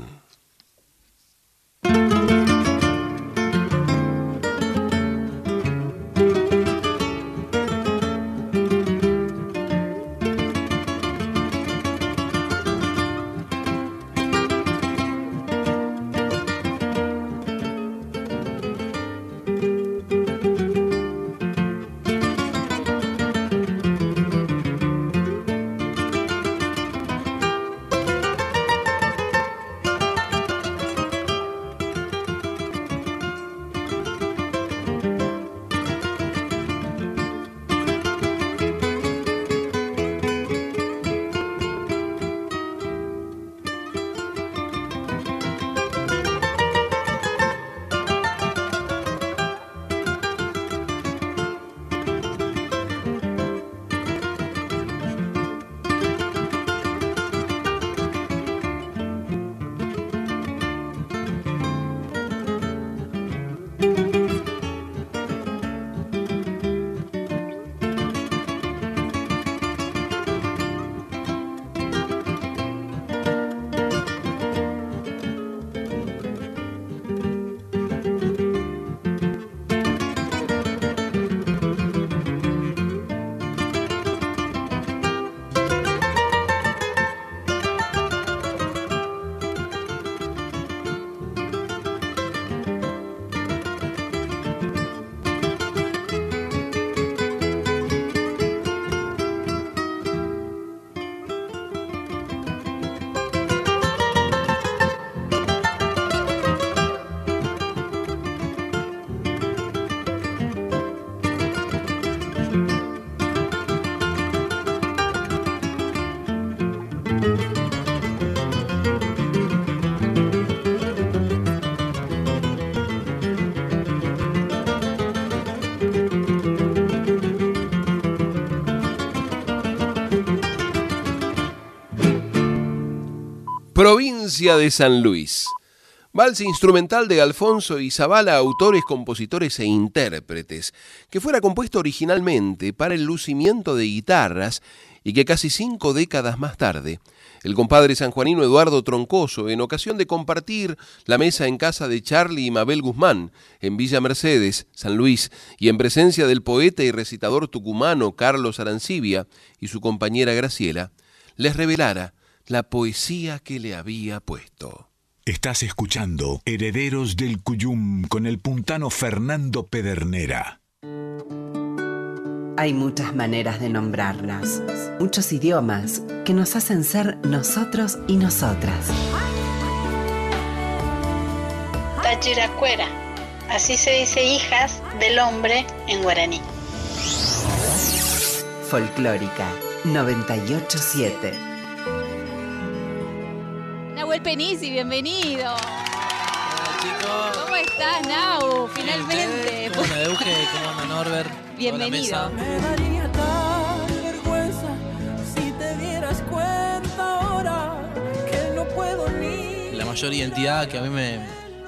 De San Luis. Vals instrumental de Alfonso y Zavala, autores, compositores e intérpretes, que fuera compuesto originalmente para el lucimiento de guitarras y que casi cinco décadas más tarde, el compadre sanjuanino Eduardo Troncoso, en ocasión de compartir la mesa en casa de Charlie y Mabel Guzmán, en Villa Mercedes, San Luis, y en presencia del poeta y recitador tucumano Carlos Arancibia y su compañera Graciela, les revelara la poesía que le había puesto. Estás escuchando Herederos del Cuyum con el puntano Fernando Pedernera. Hay muchas maneras de nombrarnos, muchos idiomas que nos hacen ser nosotros y nosotras. Tachiracuera, así se dice hijas del hombre en guaraní. Folclórica 987 Nahuel Penisi, bienvenido. Hola chicos. ¿Cómo estás, Nau? Finalmente. ¿Cómo anda Euge? ¿Cómo anda Norbert? Bienvenido. Me daría tal vergüenza si te dieras cuenta ahora que no puedo ni. La mayor identidad que a mí me,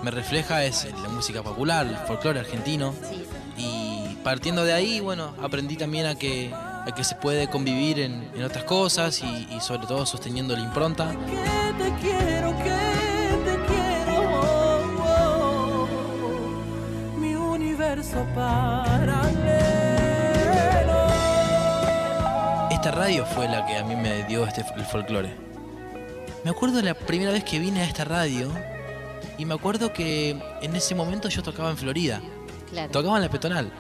me refleja es la música popular, el folclore argentino. Sí. Y partiendo de ahí, bueno, aprendí también a que, a que se puede convivir en, en otras cosas y, y sobre todo sosteniendo la impronta. Que te quiero, oh, oh, mi universo paralelo. Esta radio fue la que a mí me dio este, el folclore. Me acuerdo la primera vez que vine a esta radio y me acuerdo que en ese momento yo tocaba en Florida. Claro. Tocaba en la peatonal.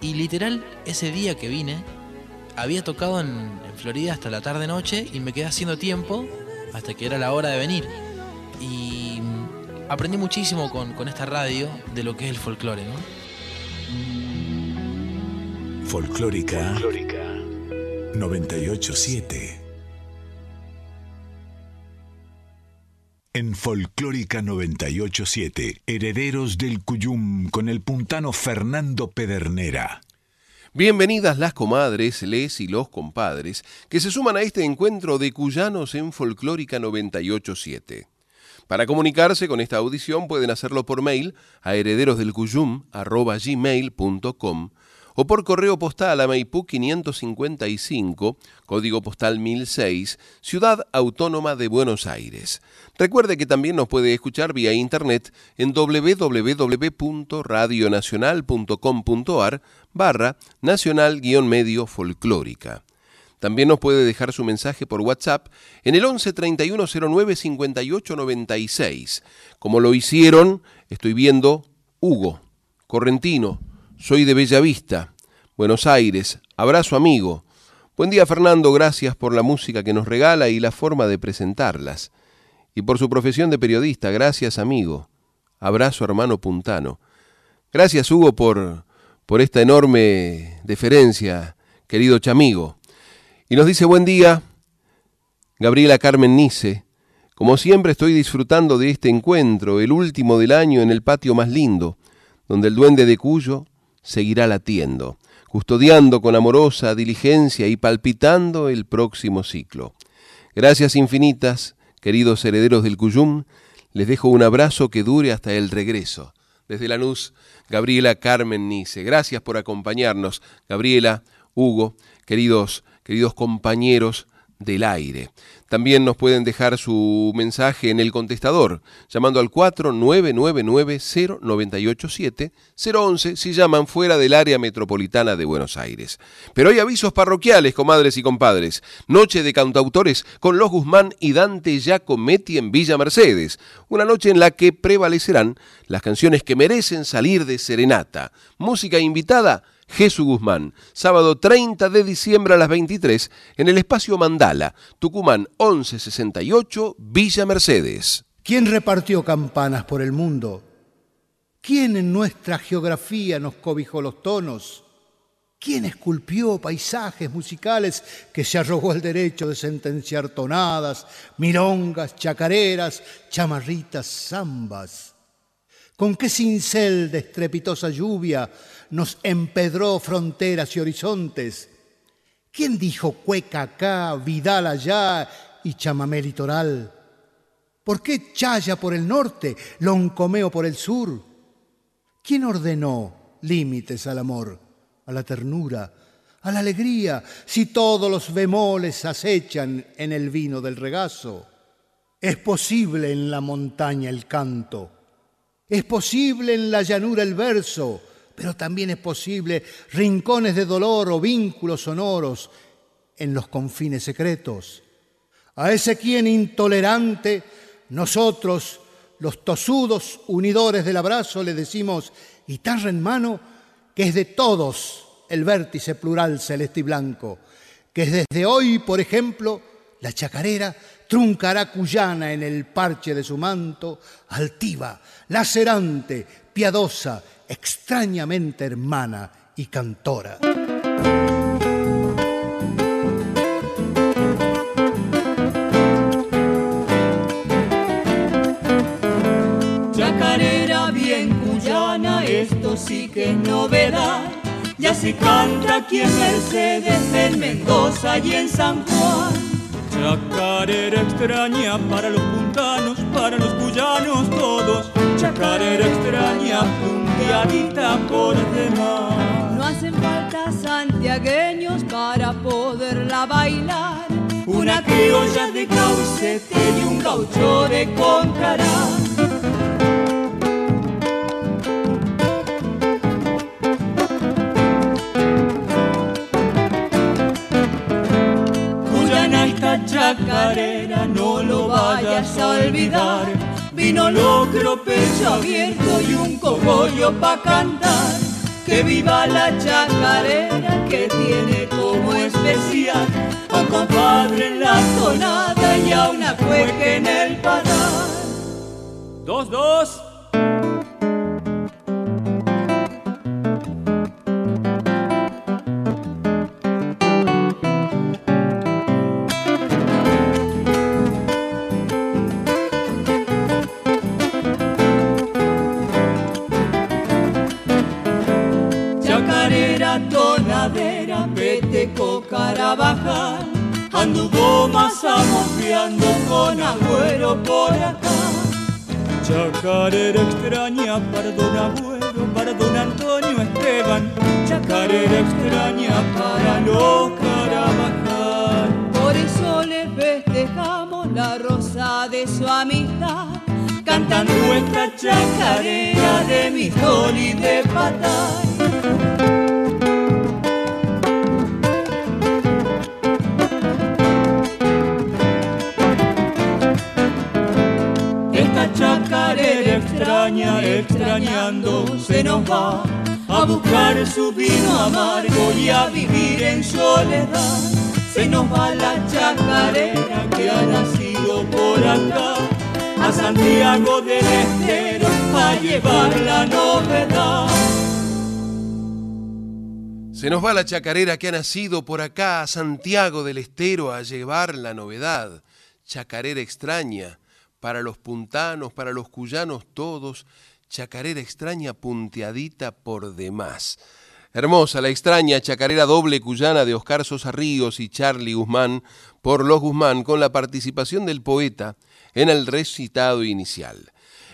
Y literal, ese día que vine, había tocado en, en Florida hasta la tarde-noche y me quedé haciendo tiempo hasta que era la hora de venir. Y aprendí muchísimo con, con esta radio de lo que es el folclore, ¿no? Folclórica. 987. En Folclórica 987, Herederos del Cuyum con el puntano Fernando Pedernera. Bienvenidas las comadres, les y los compadres que se suman a este encuentro de cuyanos en Folclórica 987. Para comunicarse con esta audición pueden hacerlo por mail a herederosdelcuyum.gmail.com o por correo postal a Maipú 555, código postal 1006, Ciudad Autónoma de Buenos Aires. Recuerde que también nos puede escuchar vía internet en www.radionacional.com.ar barra nacional-medio folclórica. También nos puede dejar su mensaje por WhatsApp en el 11 3109 58 96. Como lo hicieron, estoy viendo Hugo, Correntino, soy de Bellavista, Buenos Aires, abrazo amigo. Buen día Fernando, gracias por la música que nos regala y la forma de presentarlas. Y por su profesión de periodista, gracias amigo. Abrazo hermano puntano. Gracias Hugo por, por esta enorme deferencia, querido chamigo. Y nos dice buen día, Gabriela Carmen Nice. Como siempre estoy disfrutando de este encuentro, el último del año en el patio más lindo, donde el duende de Cuyo seguirá latiendo, custodiando con amorosa diligencia y palpitando el próximo ciclo. Gracias infinitas, queridos herederos del Cuyum, les dejo un abrazo que dure hasta el regreso. Desde Lanús, Gabriela Carmen Nice. Gracias por acompañarnos, Gabriela, Hugo, queridos, queridos compañeros del aire. También nos pueden dejar su mensaje en el contestador, llamando al 4999-0987-011 si llaman fuera del área metropolitana de Buenos Aires. Pero hay avisos parroquiales, comadres y compadres. Noche de cantautores con los Guzmán y Dante Giacometti en Villa Mercedes. Una noche en la que prevalecerán las canciones que merecen salir de serenata. Música invitada Jesús Guzmán, sábado 30 de diciembre a las 23 en el espacio Mandala, Tucumán 1168, Villa Mercedes. ¿Quién repartió campanas por el mundo? ¿Quién en nuestra geografía nos cobijó los tonos? ¿Quién esculpió paisajes musicales que se arrogó el derecho de sentenciar tonadas, milongas, chacareras, chamarritas, zambas? ¿Con qué cincel de estrepitosa lluvia nos empedró fronteras y horizontes? ¿Quién dijo cueca acá, vidal allá y chamamé litoral? ¿Por qué chaya por el norte, loncomeo por el sur? ¿Quién ordenó límites al amor, a la ternura, a la alegría, si todos los bemoles acechan en el vino del regazo? Es posible en la montaña el canto es posible en la llanura el verso, pero también es posible rincones de dolor o vínculos sonoros en los confines secretos. A ese quien intolerante, nosotros, los tosudos unidores del abrazo, le decimos, guitarra en mano, que es de todos el vértice plural celeste y blanco, que es desde hoy, por ejemplo, la chacarera truncará cuyana en el parche de su manto, altiva, lacerante, piadosa, extrañamente hermana y cantora. Chacarera bien cuyana, esto sí que es novedad. Ya se canta aquí en Mercedes, en Mendoza y en San Juan. Chacarera extraña para los puntanos, para los cuyanos todos. Chacarera extraña, por demás. No hacen falta santiagueños para poderla bailar. Una criolla de caucete y un gaucho de concará. chacarera, no lo vayas a olvidar. Vino locro, pecho abierto y un cogollo pa' cantar. Que viva la chacarera que tiene como especial un compadre en la tonada y a una cueca en el padar. Dos, dos. Trabajar. Anduvo más amorfiando con agüero por acá. Chacarera extraña abuelo, para don Antonio Esteban. Chacarera extraña para no Carabajal. Por eso le festejamos la rosa de su amistad. Cantando nuestra chacarera de Mijol y de Patay. Extraña, extrañando, se nos va a buscar su vino amargo y a vivir en soledad. Se nos va la chacarera que ha nacido por acá, a Santiago del Estero a llevar la novedad. Se nos va la chacarera que ha nacido por acá a Santiago del Estero a llevar la novedad. Chacarera extraña para los puntanos, para los cuyanos todos, chacarera extraña punteadita por demás. Hermosa la extraña chacarera doble cuyana de Oscar Sosa Ríos y Charlie Guzmán por los Guzmán con la participación del poeta en el recitado inicial.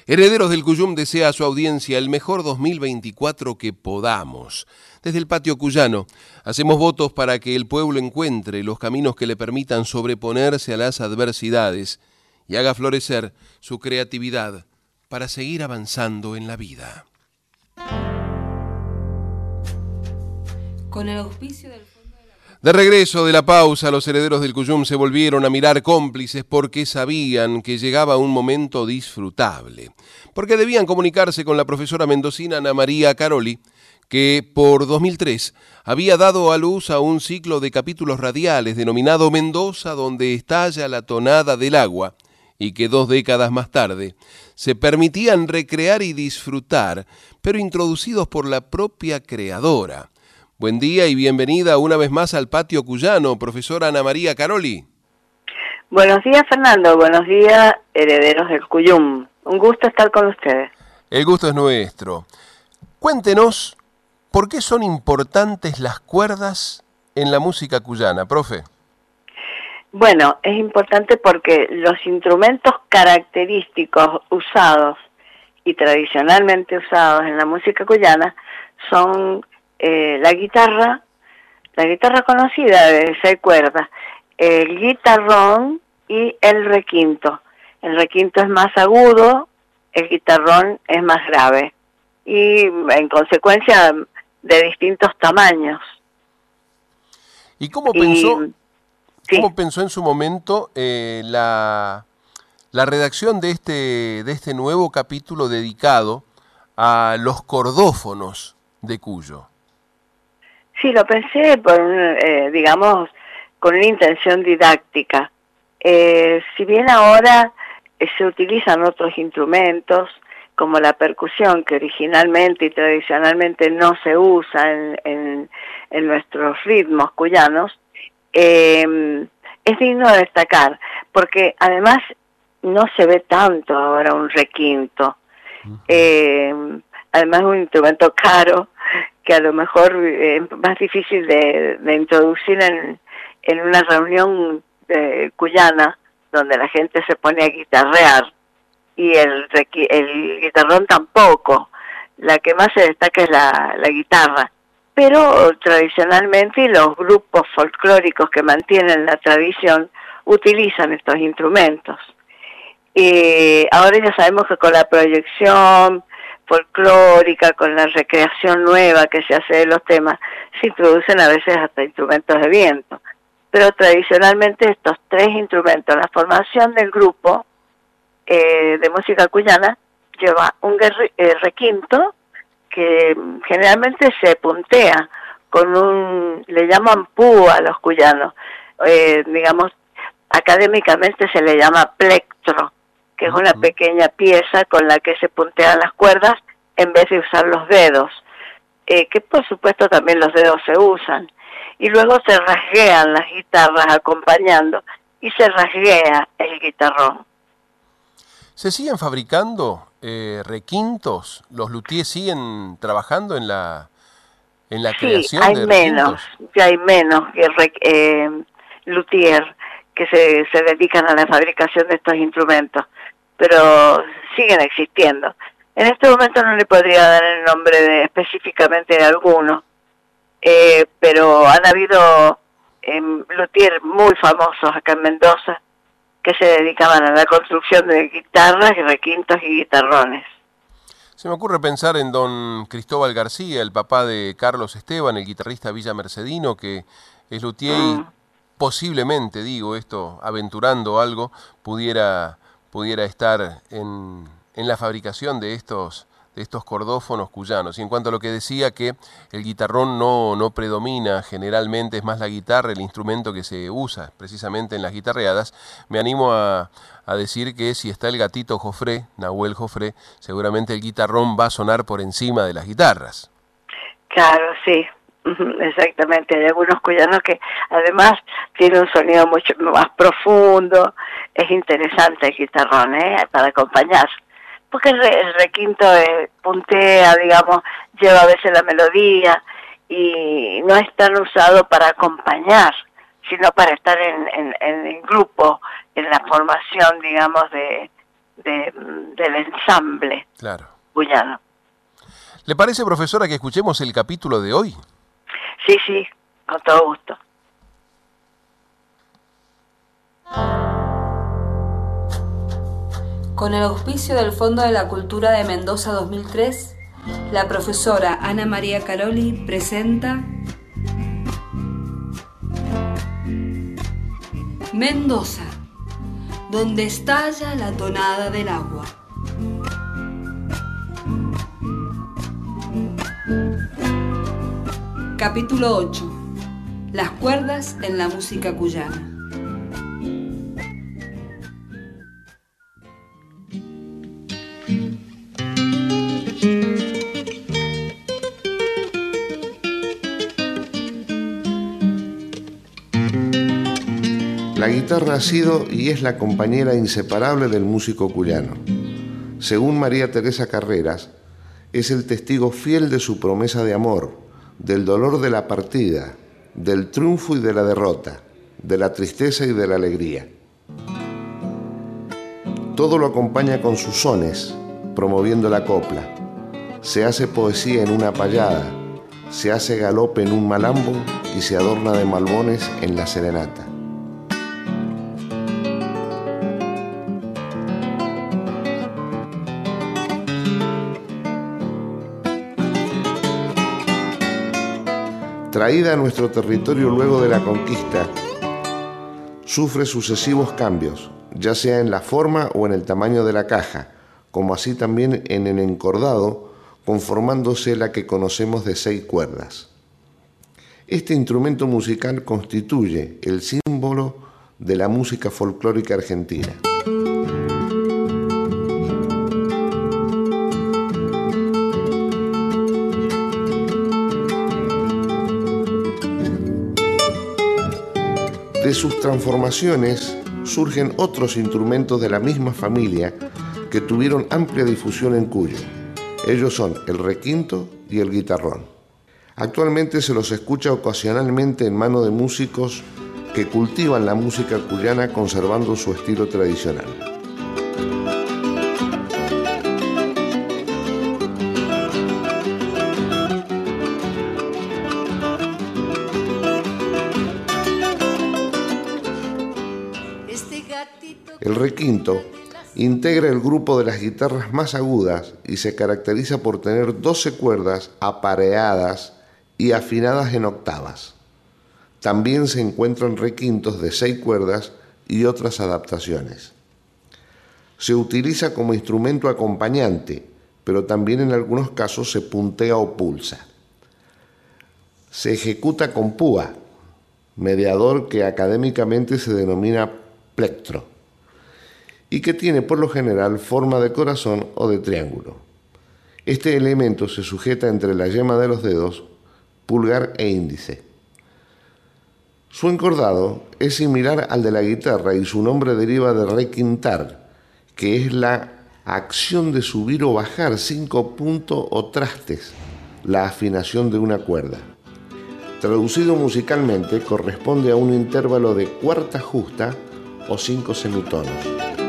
Herederos del Cuyum desea a su audiencia el mejor 2024 que podamos. Desde el patio cuyano hacemos votos para que el pueblo encuentre los caminos que le permitan sobreponerse a las adversidades y haga florecer su creatividad para seguir avanzando en la vida. Con el auspicio del De regreso de la pausa, los herederos del Cuyum se volvieron a mirar cómplices porque sabían que llegaba un momento disfrutable, porque debían comunicarse con la profesora mendocina Ana María Caroli, que por 2003 había dado a luz a un ciclo de capítulos radiales denominado Mendoza, donde estalla la tonada del agua, y que dos décadas más tarde se permitían recrear y disfrutar, pero introducidos por la propia creadora. Buen día y bienvenida una vez más al patio cuyano, profesora Ana María Caroli. Buenos días, Fernando. Buenos días, herederos del Cuyum. Un gusto estar con ustedes. El gusto es nuestro. Cuéntenos por qué son importantes las cuerdas en la música cuyana, profe. Bueno, es importante porque los instrumentos característicos usados y tradicionalmente usados en la música cuyana son eh, la guitarra, la guitarra conocida de seis cuerdas, el guitarrón y el requinto. El requinto es más agudo, el guitarrón es más grave y en consecuencia de distintos tamaños. ¿Y cómo pensó, cómo pensó en su momento eh, la, la redacción de este, de este nuevo capítulo dedicado a los cordófonos de Cuyo? Sí, lo pensé, por, eh, digamos, con una intención didáctica. Eh, si bien ahora eh, se utilizan otros instrumentos, como la percusión, que originalmente y tradicionalmente no se usa en, en, en nuestros ritmos cuyanos, eh, es digno de destacar, porque además no se ve tanto ahora un requinto. Eh, además es un instrumento caro que a lo mejor es más difícil de, de introducir en, en, una reunión eh, cuyana donde la gente se pone a guitarrear y el, el guitarrón tampoco. La que más se destaca es la, la guitarra. Pero tradicionalmente los grupos folclóricos que mantienen la tradición utilizan estos instrumentos. Y ahora ya sabemos que con la proyección folclórica, con la recreación nueva que se hace de los temas, se introducen a veces hasta instrumentos de viento. Pero tradicionalmente estos tres instrumentos, la formación del grupo eh, de música cuyana lleva un eh, requinto que generalmente se puntea con un, le llaman pú a los cuyanos, eh, digamos, académicamente se le llama plectro, que es una pequeña pieza con la que se puntean las cuerdas en vez de usar los dedos, eh, que por supuesto también los dedos se usan. Y luego se rasguean las guitarras acompañando y se rasguea el guitarrón. ¿Se siguen fabricando eh, requintos? ¿Los luthiers siguen trabajando en la, en la Sí, creación hay de menos, requintos? ya hay menos que eh, luthier que se, se dedican a la fabricación de estos instrumentos, pero siguen existiendo. En este momento no le podría dar el nombre de, específicamente de alguno, eh, pero han habido em, luthier muy famosos acá en Mendoza que se dedicaban a la construcción de guitarras, requintos y guitarrones. Se me ocurre pensar en don Cristóbal García, el papá de Carlos Esteban, el guitarrista Villa Mercedino, que es luthier y posiblemente, digo esto, aventurando algo, pudiera, pudiera estar en, en la fabricación de estos, de estos cordófonos cuyanos. Y en cuanto a lo que decía que el guitarrón no, no predomina, generalmente es más la guitarra el instrumento que se usa precisamente en las guitarreadas, me animo a, a decir que si está el gatito Jofré, Nahuel Jofré, seguramente el guitarrón va a sonar por encima de las guitarras. Claro, sí, exactamente. Hay algunos cuyanos que además tiene un sonido mucho más profundo. Es interesante el guitarrón, ¿eh? Para acompañar. Porque el, re- el requinto eh, puntea, digamos, lleva a veces la melodía y no es tan usado para acompañar, sino para estar en, en, en el grupo, en la formación, digamos, de, de- del ensamble Claro. ¿Le parece, profesora, que escuchemos el capítulo de hoy? Sí, sí, con todo gusto. Con el auspicio del Fondo de la Cultura de Mendoza 2003, la profesora Ana María Caroli presenta Mendoza, donde estalla la tonada del agua. Capítulo 8. Las cuerdas en la música cuyana. La guitarra ha sido y es la compañera inseparable del músico cuyano. Según María Teresa Carreras, es el testigo fiel de su promesa de amor, del dolor de la partida, del triunfo y de la derrota, de la tristeza y de la alegría. Todo lo acompaña con sus sones, promoviendo la copla. Se hace poesía en una payada, se hace galope en un malambo y se adorna de malbones en la serenata. Traída a nuestro territorio luego de la conquista, sufre sucesivos cambios, ya sea en la forma o en el tamaño de la caja, como así también en el encordado, conformándose la que conocemos de seis cuerdas. Este instrumento musical constituye el símbolo de la música folclórica argentina. De sus transformaciones surgen otros instrumentos de la misma familia que tuvieron amplia difusión en Cuyo. Ellos son el requinto y el guitarrón. Actualmente se los escucha ocasionalmente en mano de músicos que cultivan la música cuyana conservando su estilo tradicional. El requinto integra el grupo de las guitarras más agudas y se caracteriza por tener 12 cuerdas apareadas y afinadas en octavas. También se encuentran requintos de 6 cuerdas y otras adaptaciones. Se utiliza como instrumento acompañante, pero también en algunos casos se puntea o pulsa. Se ejecuta con púa, mediador que académicamente se denomina plectro y que tiene por lo general forma de corazón o de triángulo. Este elemento se sujeta entre la yema de los dedos, pulgar e índice. Su encordado es similar al de la guitarra y su nombre deriva de requintar, que es la acción de subir o bajar cinco puntos o trastes la afinación de una cuerda. Traducido musicalmente, corresponde a un intervalo de cuarta justa o cinco semitonos.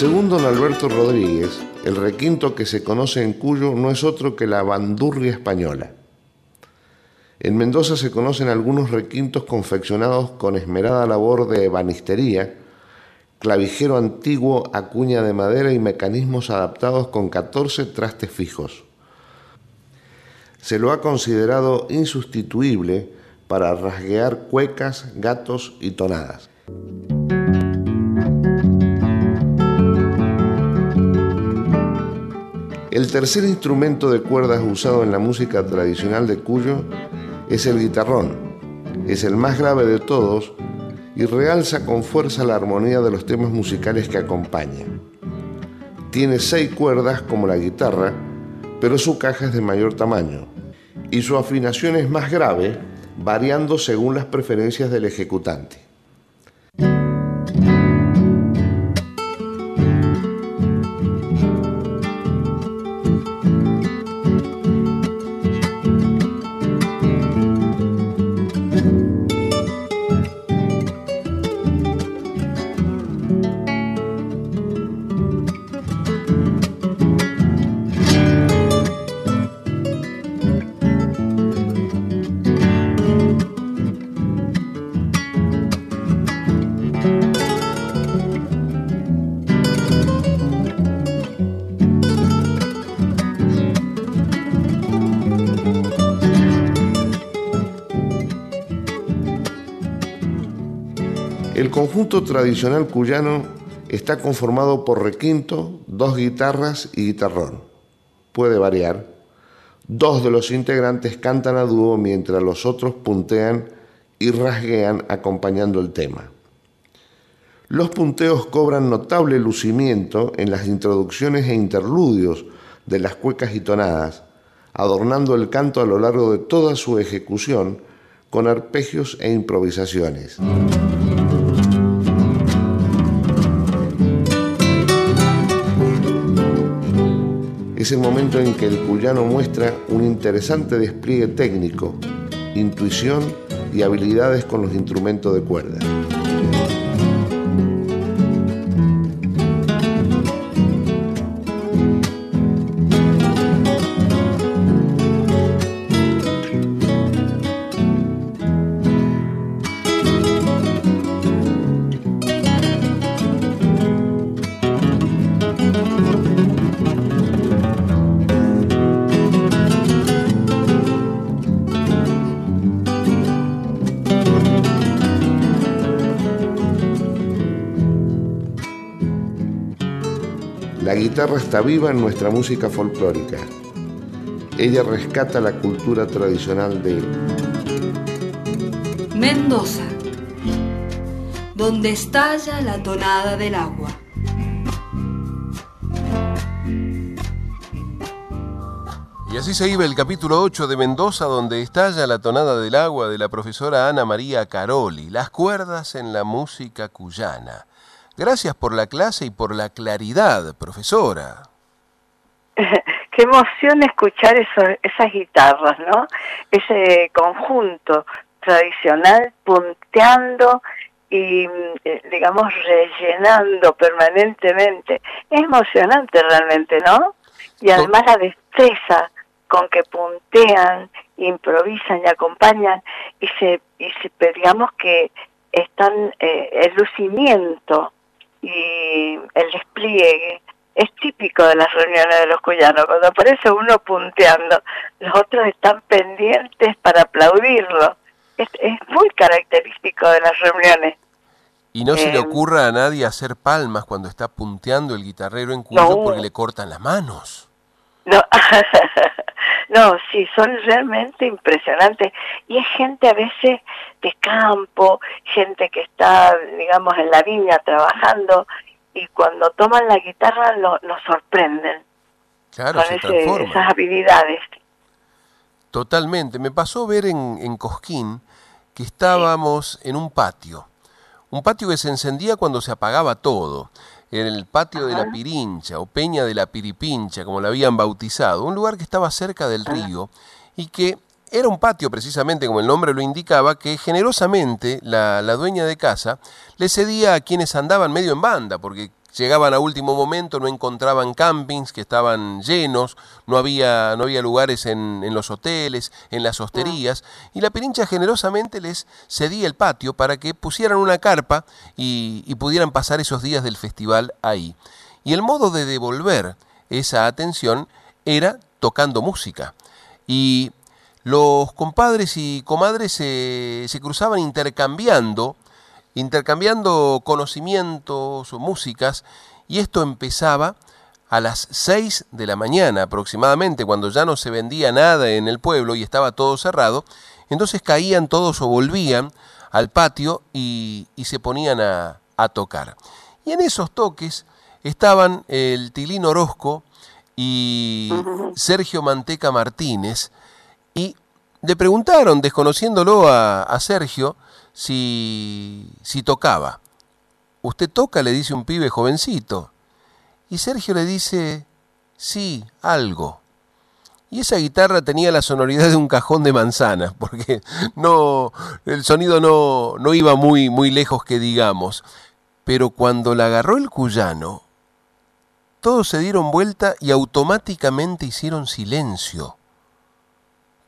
Según don Alberto Rodríguez, el requinto que se conoce en Cuyo no es otro que la bandurria española. En Mendoza se conocen algunos requintos confeccionados con esmerada labor de ebanistería, clavijero antiguo a cuña de madera y mecanismos adaptados con 14 trastes fijos. Se lo ha considerado insustituible para rasguear cuecas, gatos y tonadas. El tercer instrumento de cuerdas usado en la música tradicional de Cuyo es el guitarrón. Es el más grave de todos y realza con fuerza la armonía de los temas musicales que acompañan. Tiene seis cuerdas como la guitarra, pero su caja es de mayor tamaño y su afinación es más grave, variando según las preferencias del ejecutante. Conjunto tradicional cuyano está conformado por requinto, dos guitarras y guitarrón. Puede variar. Dos de los integrantes cantan a dúo mientras los otros puntean y rasguean acompañando el tema. Los punteos cobran notable lucimiento en las introducciones e interludios de las cuecas y tonadas, adornando el canto a lo largo de toda su ejecución con arpegios e improvisaciones. Es el momento en que el cuyano muestra un interesante despliegue técnico, intuición y habilidades con los instrumentos de cuerda. Guitarra está viva en nuestra música folclórica. Ella rescata la cultura tradicional de Mendoza, donde estalla la tonada del agua. Y así se iba el capítulo 8 de Mendoza, donde estalla la tonada del agua de la profesora Ana María Caroli, las cuerdas en la música cuyana. Gracias por la clase y por la claridad, profesora. [LAUGHS] Qué emoción escuchar eso, esas guitarras, ¿no? Ese conjunto tradicional punteando y, eh, digamos, rellenando permanentemente. Es emocionante realmente, ¿no? Y además la destreza con que puntean, improvisan y acompañan y se, y se digamos que están eh, el lucimiento y el despliegue es típico de las reuniones de los cuyanos. Cuando aparece uno punteando, los otros están pendientes para aplaudirlo. Es, es muy característico de las reuniones. Y no se le Eh, ocurra a nadie hacer palmas cuando está punteando el guitarrero en cuyo No. porque le cortan las manos. No, [LAUGHS] no, sí, son realmente impresionantes. Y es gente a veces de campo, gente que está, digamos, en la viña trabajando y cuando toman la guitarra lo, nos sorprenden Claro, con se ese- esas habilidades. Totalmente. Me pasó ver en, en Cosquín que estábamos en un patio. un patio que se encendía cuando se apagaba todo, en el patio de la Pirincha o Peña de la Piripincha, como la habían bautizado, un lugar que estaba cerca del río y que era un patio, precisamente como el nombre lo indicaba, que generosamente la, la dueña de casa le cedía a quienes andaban medio en banda, porque llegaban a último momento, no encontraban campings que estaban llenos, no había, no había lugares en, en los hoteles, en las hosterías, y la Pirincha generosamente les cedía el patio para que pusieran una carpa y, y pudieran pasar esos días del festival ahí. Y el modo de devolver esa atención era tocando música. Y los compadres y comadres se, se cruzaban intercambiando, intercambiando conocimientos o músicas, y esto empezaba a las 6 de la mañana aproximadamente, cuando ya no se vendía nada en el pueblo y estaba todo cerrado, entonces caían todos o volvían al patio y, y se ponían a, a tocar. Y en esos toques estaban el Tilín Orozco y Sergio Manteca Martínez, y le preguntaron, desconociéndolo a, a Sergio, si, si tocaba. ¿Usted toca? le dice un pibe jovencito. Y Sergio le dice, sí, algo. Y esa guitarra tenía la sonoridad de un cajón de manzana, [LAUGHS] porque no, el sonido no, no iba muy, muy lejos que digamos. Pero cuando la agarró el cuyano, todos se dieron vuelta y automáticamente hicieron silencio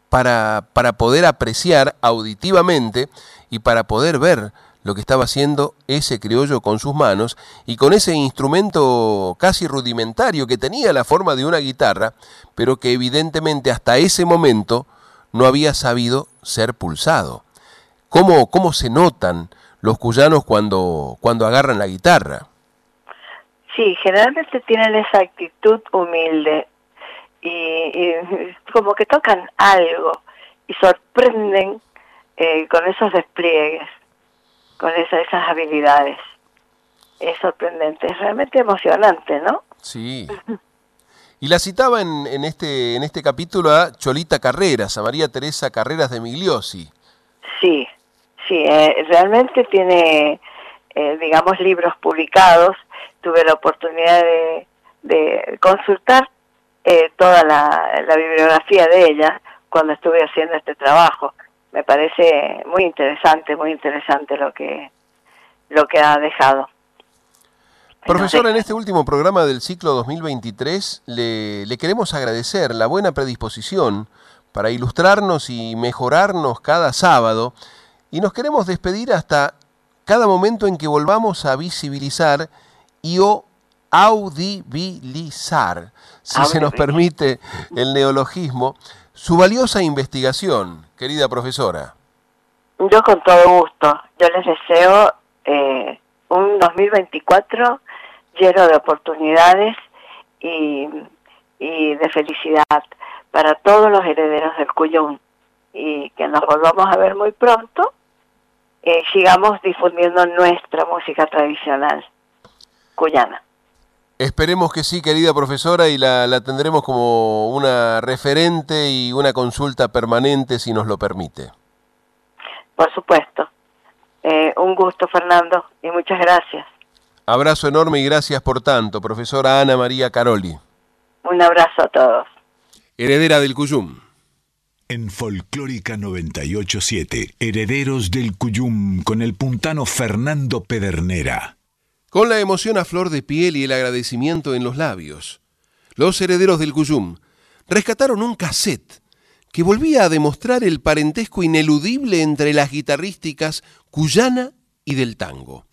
para, para poder apreciar auditivamente y para poder ver lo que estaba haciendo ese criollo con sus manos y con ese instrumento casi rudimentario que tenía la forma de una guitarra, pero que evidentemente hasta ese momento no había sabido ser pulsado. ¿Cómo, cómo se notan los cuyanos cuando, cuando agarran la guitarra? Sí, generalmente tienen esa actitud humilde y, y como que tocan algo y sorprenden eh, con esos despliegues, con esa, esas habilidades. Es sorprendente, es realmente emocionante, ¿no? Sí. Y la citaba en, en, este, en este capítulo a Cholita Carreras, a María Teresa Carreras de Migliosi. Sí, sí, eh, realmente tiene, eh, digamos, libros publicados. Tuve la oportunidad de, de consultar eh, toda la, la bibliografía de ella cuando estuve haciendo este trabajo. Me parece muy interesante, muy interesante lo que lo que ha dejado. Profesora, en este último programa del ciclo 2023 le, le queremos agradecer la buena predisposición para ilustrarnos y mejorarnos cada sábado y nos queremos despedir hasta cada momento en que volvamos a visibilizar y o audibilizar, si se nos permite el neologismo, su valiosa investigación, querida profesora. Yo con todo gusto, yo les deseo eh, un 2024 lleno de oportunidades y, de felicidad para todos los herederos del Cuyún y que nos volvamos a ver muy pronto eh, sigamos difundiendo nuestra música tradicional cuyana. Esperemos que sí, querida profesora, y la, la, tendremos como una referente y una consulta permanente, si nos lo permite. Por supuesto. Eh, un gusto, Fernando, y muchas gracias. Abrazo enorme y gracias por tanto, profesora Ana María Caroli. Un abrazo a todos. Heredera del Cuyum. En Folclórica 987, Herederos del Cuyum con el puntano Fernando Pedernera. Con la emoción a flor de piel y el agradecimiento en los labios, los herederos del Cuyum rescataron un cassette que volvía a demostrar el parentesco ineludible entre las guitarrísticas cuyana y del tango.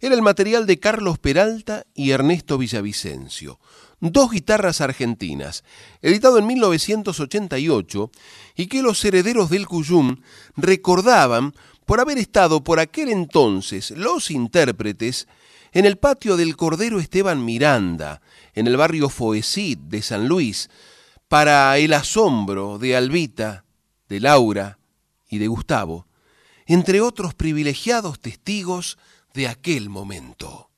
Era el material de Carlos Peralta y Ernesto Villavicencio, dos guitarras argentinas, editado en 1988 y que los herederos del Cuyum recordaban por haber estado por aquel entonces los intérpretes en el patio del Cordero Esteban Miranda, en el barrio Foecid de San Luis, para el asombro de Albita, de Laura y de Gustavo, entre otros privilegiados testigos de aquel momento.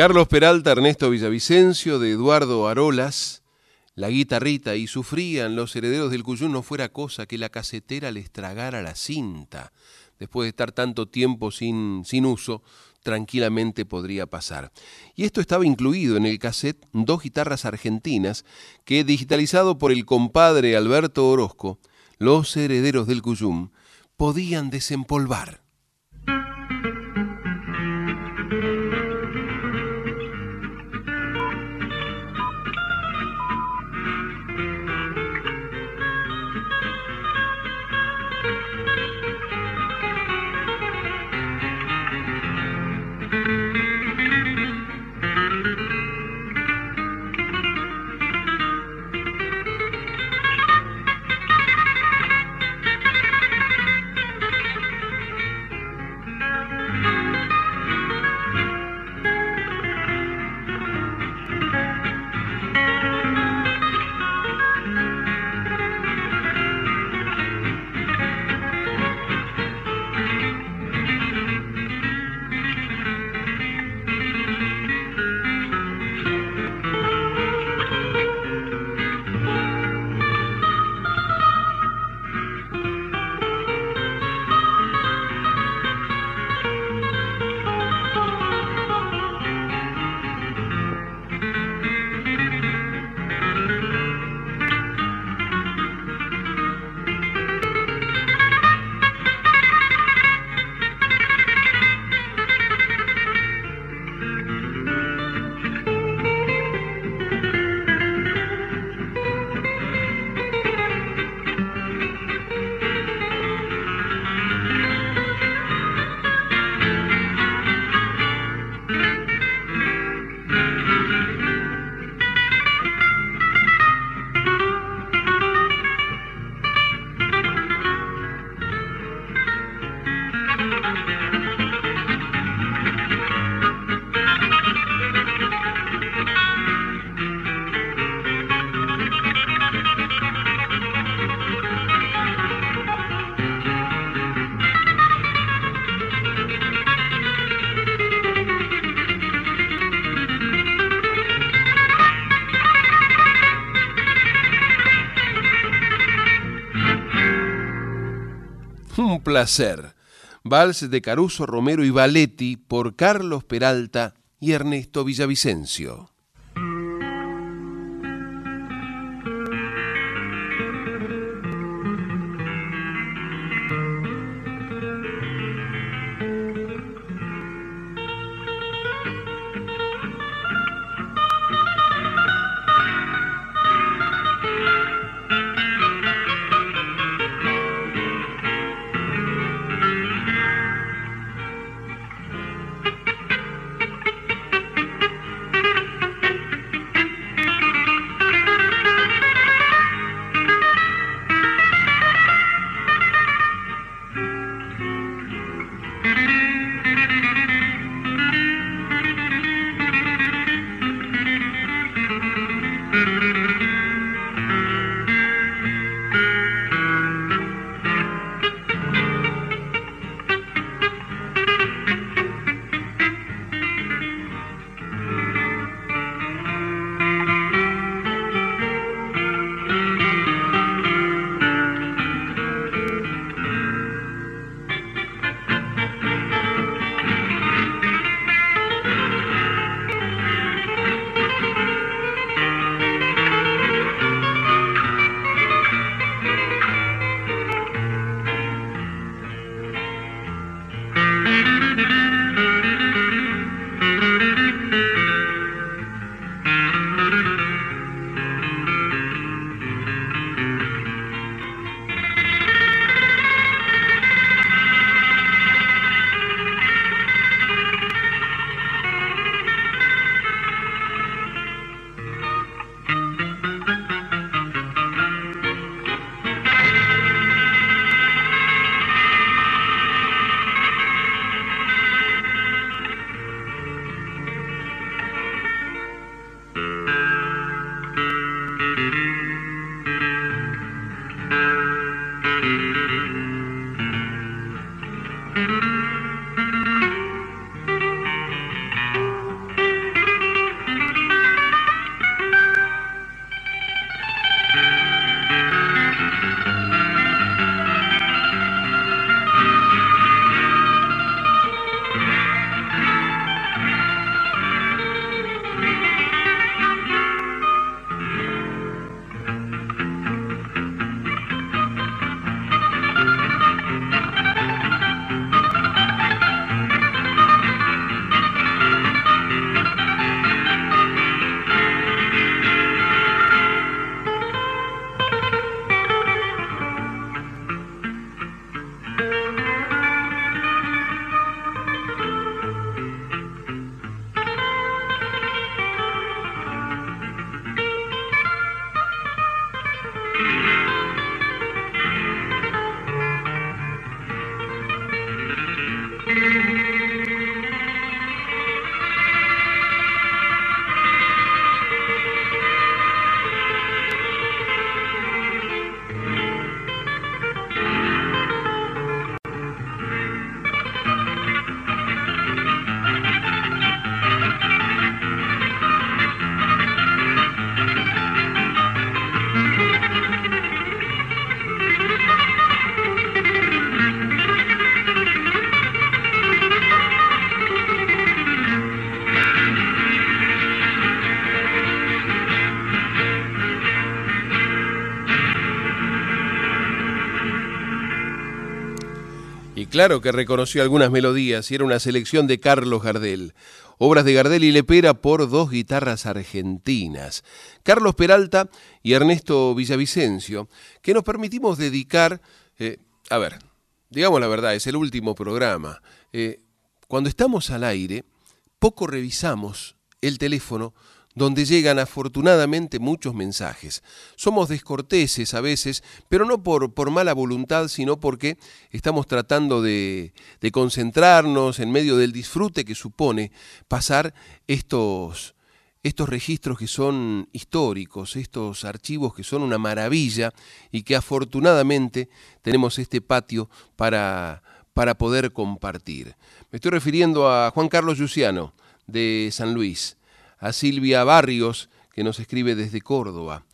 Carlos Peralta, Ernesto Villavicencio, de Eduardo Arolas, la guitarrita y sufrían los herederos del Cuyún no fuera cosa que la casetera les tragara la cinta. Después de estar tanto tiempo sin, sin uso, tranquilamente podría pasar. Y esto estaba incluido en el cassette dos guitarras argentinas que, digitalizado por el compadre Alberto Orozco, los herederos del Cuyum podían desempolvar. Placer. Vals de Caruso Romero y Valetti por Carlos Peralta y Ernesto Villavicencio. Claro que reconoció algunas melodías y era una selección de Carlos Gardel. Obras de Gardel y Lepera por dos guitarras argentinas, Carlos Peralta y Ernesto Villavicencio, que nos permitimos dedicar, eh, a ver, digamos la verdad, es el último programa. Eh, cuando estamos al aire, poco revisamos el teléfono donde llegan afortunadamente muchos mensajes. Somos descorteses a veces, pero no por, por mala voluntad, sino porque estamos tratando de, concentrarnos en medio del disfrute que supone pasar estos, estos registros que son históricos, estos archivos que son una maravilla y que afortunadamente tenemos este patio para, para poder compartir. Me estoy refiriendo a Juan Carlos Luciano de San Luis a Silvia Barrios, que nos escribe desde Córdoba,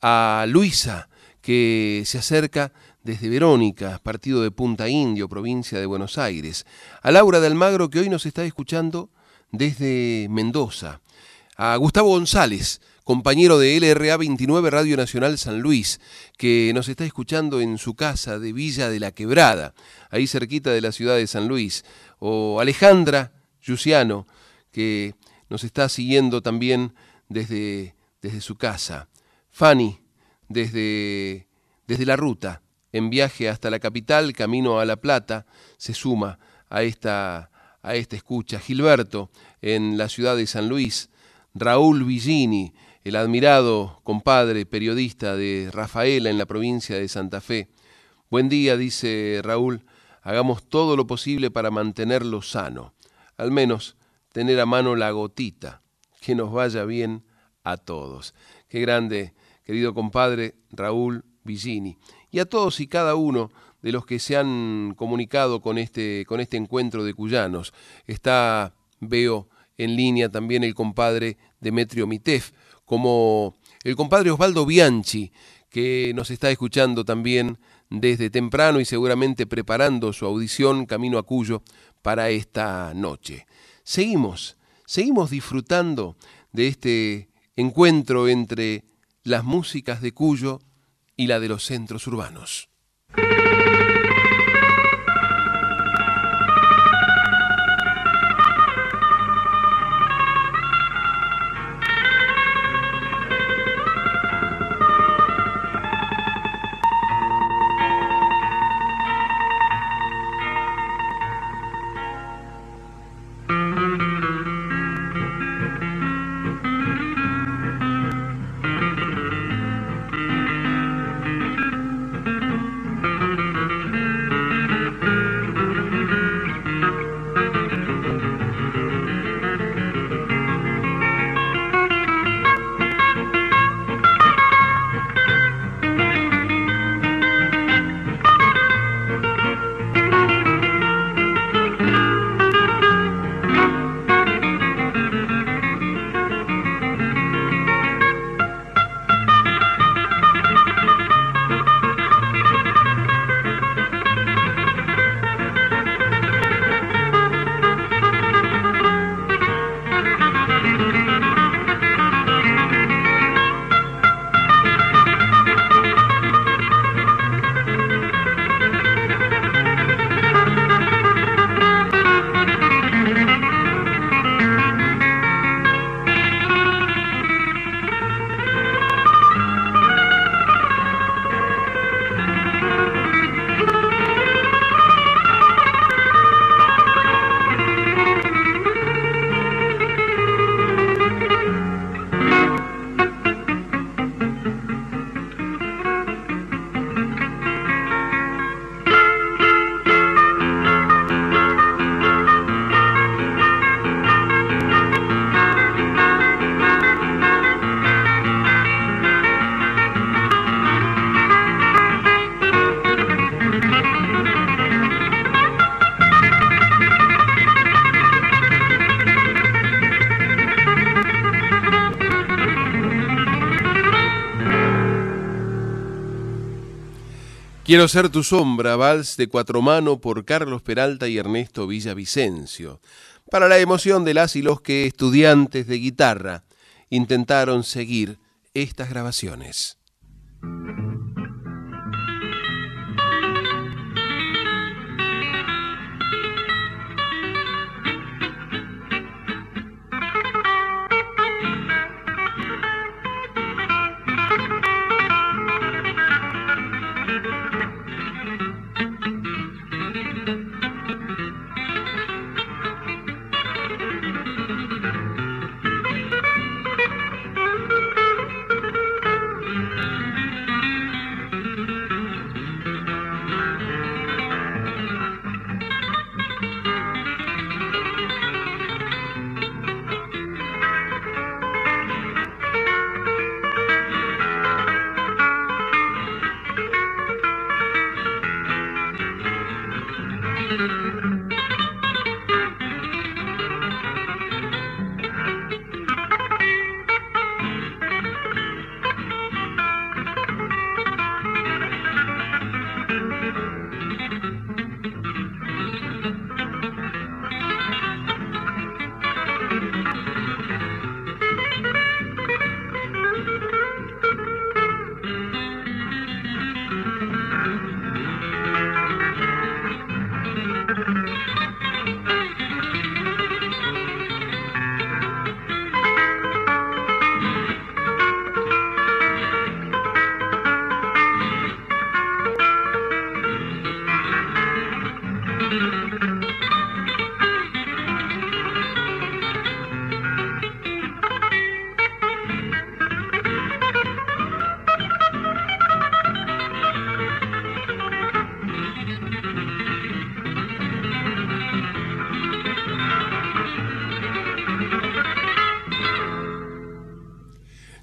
a Luisa, que se acerca desde Verónica, partido de Punta Indio, provincia de Buenos Aires, a Laura de Almagro, que hoy nos está escuchando desde Mendoza, a Gustavo González, compañero de LRA 29 Radio Nacional San Luis, que nos está escuchando en su casa de Villa de la Quebrada, ahí cerquita de la ciudad de San Luis, o Alejandra Luciano, que nos está siguiendo también desde, desde su casa. Fanny, desde, desde la ruta, en viaje hasta la capital, camino a La Plata, se suma a esta, a esta escucha. Gilberto, en la ciudad de San Luis. Raúl Villini, el admirado compadre periodista de Rafaela en la provincia de Santa Fe. Buen día, dice Raúl, hagamos todo lo posible para mantenerlo sano. Al menos tener a mano la gotita, que nos vaya bien a todos. Qué grande, querido compadre Raúl Villini. Y a todos y cada uno de los que se han comunicado con este, con este encuentro de cuyanos. Está, veo en línea también el compadre Demetrio Mitef, como el compadre Osvaldo Bianchi, que nos está escuchando también desde temprano y seguramente preparando su audición camino a Cuyo para esta noche seguimos, seguimos disfrutando de este encuentro entre las músicas de Cuyo y la de los centros urbanos. Quiero ser tu sombra, vals de cuatro mano por Carlos Peralta y Ernesto Villavicencio, para la emoción de las y los que estudiantes de guitarra intentaron seguir estas grabaciones.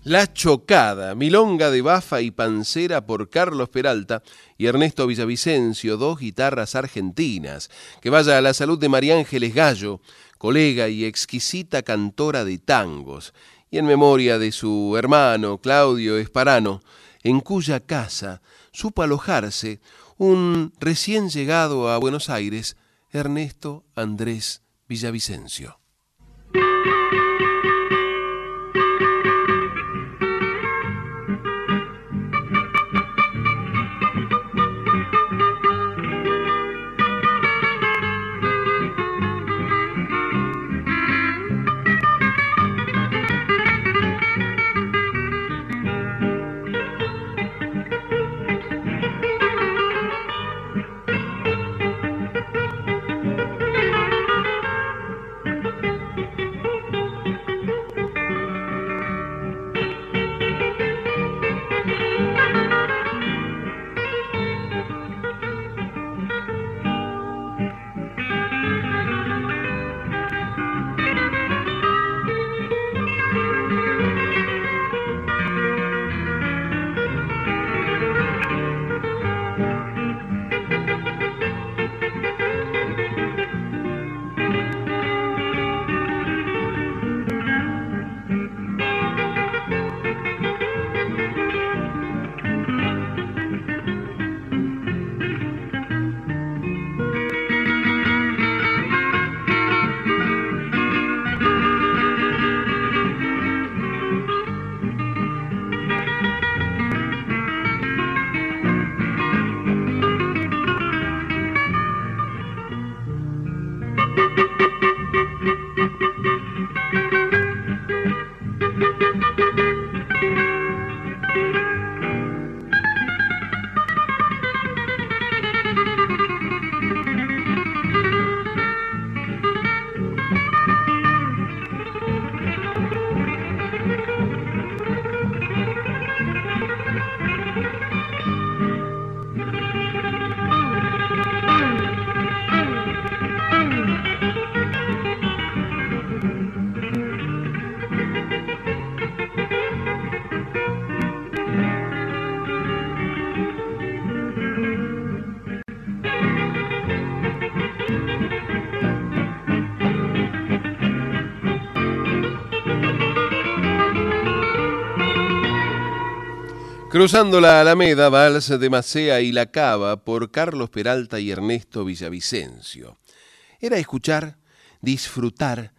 La Chocada, Milonga de Bafa y Pancera por Carlos Peralta y Ernesto Villavicencio, dos guitarras argentinas. Que vaya a la salud de María Ángeles Gallo, colega y exquisita cantora de tangos. Y en memoria de su hermano Claudio Esparano, en cuya casa supo alojarse un recién llegado a Buenos Aires, Ernesto Andrés Villavicencio. Cruzando la Alameda, Vals de Macea y La Cava por Carlos Peralta y Ernesto Villavicencio. Era escuchar, disfrutar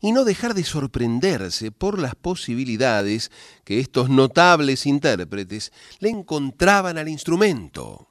y no dejar de sorprenderse por las posibilidades que estos notables intérpretes le encontraban al instrumento.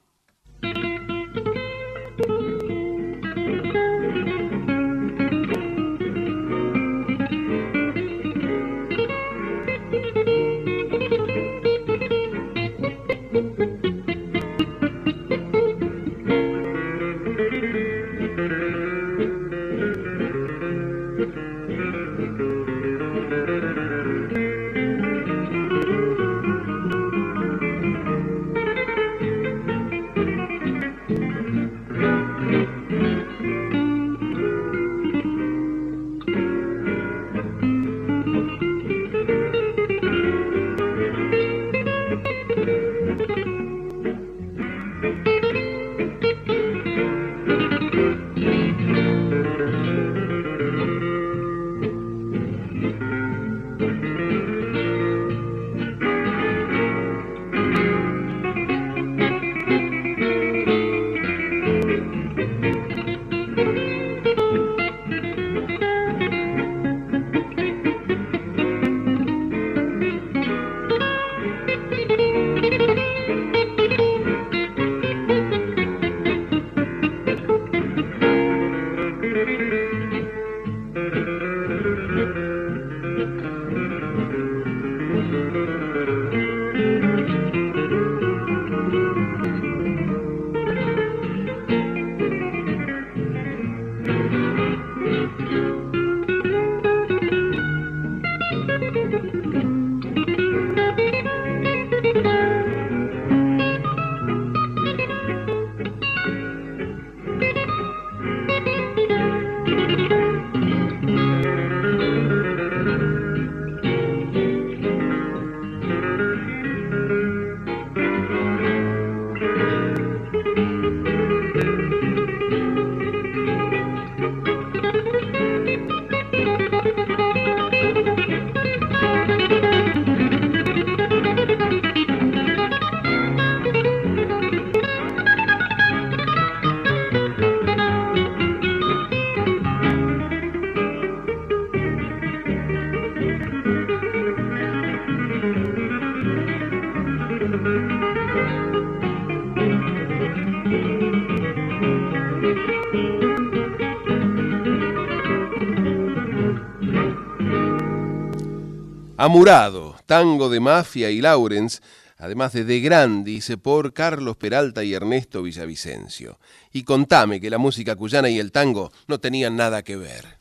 Amurado, tango de Mafia y Lawrence, además de De Grandis por Carlos Peralta y Ernesto Villavicencio. Y contame que la música cuyana y el tango no tenían nada que ver.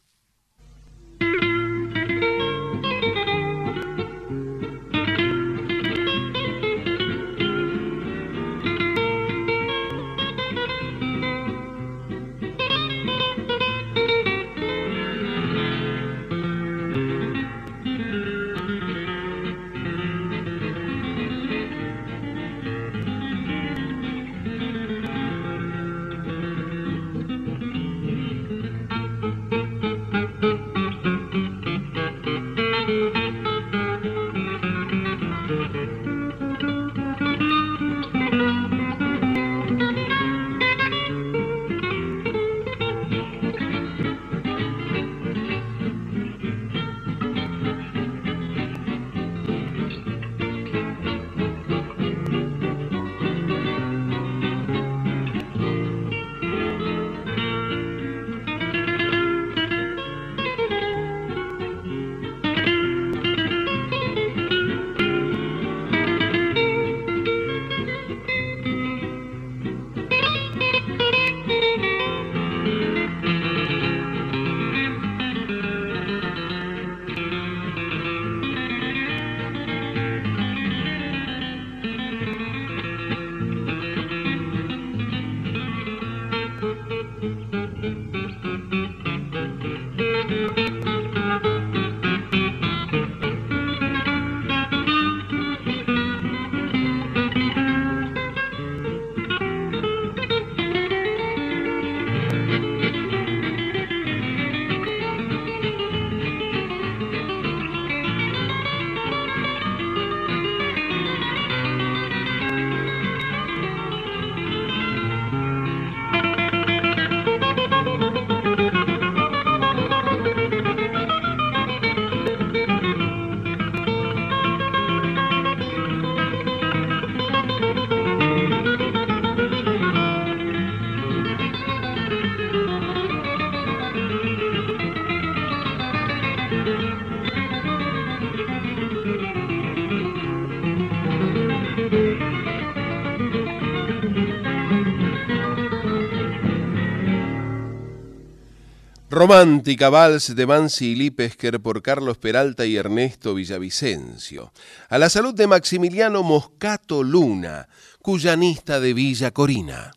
Romántica Vals de Mansi y Lipesker por Carlos Peralta y Ernesto Villavicencio. A la salud de Maximiliano Moscato Luna, cuyanista de Villa Corina.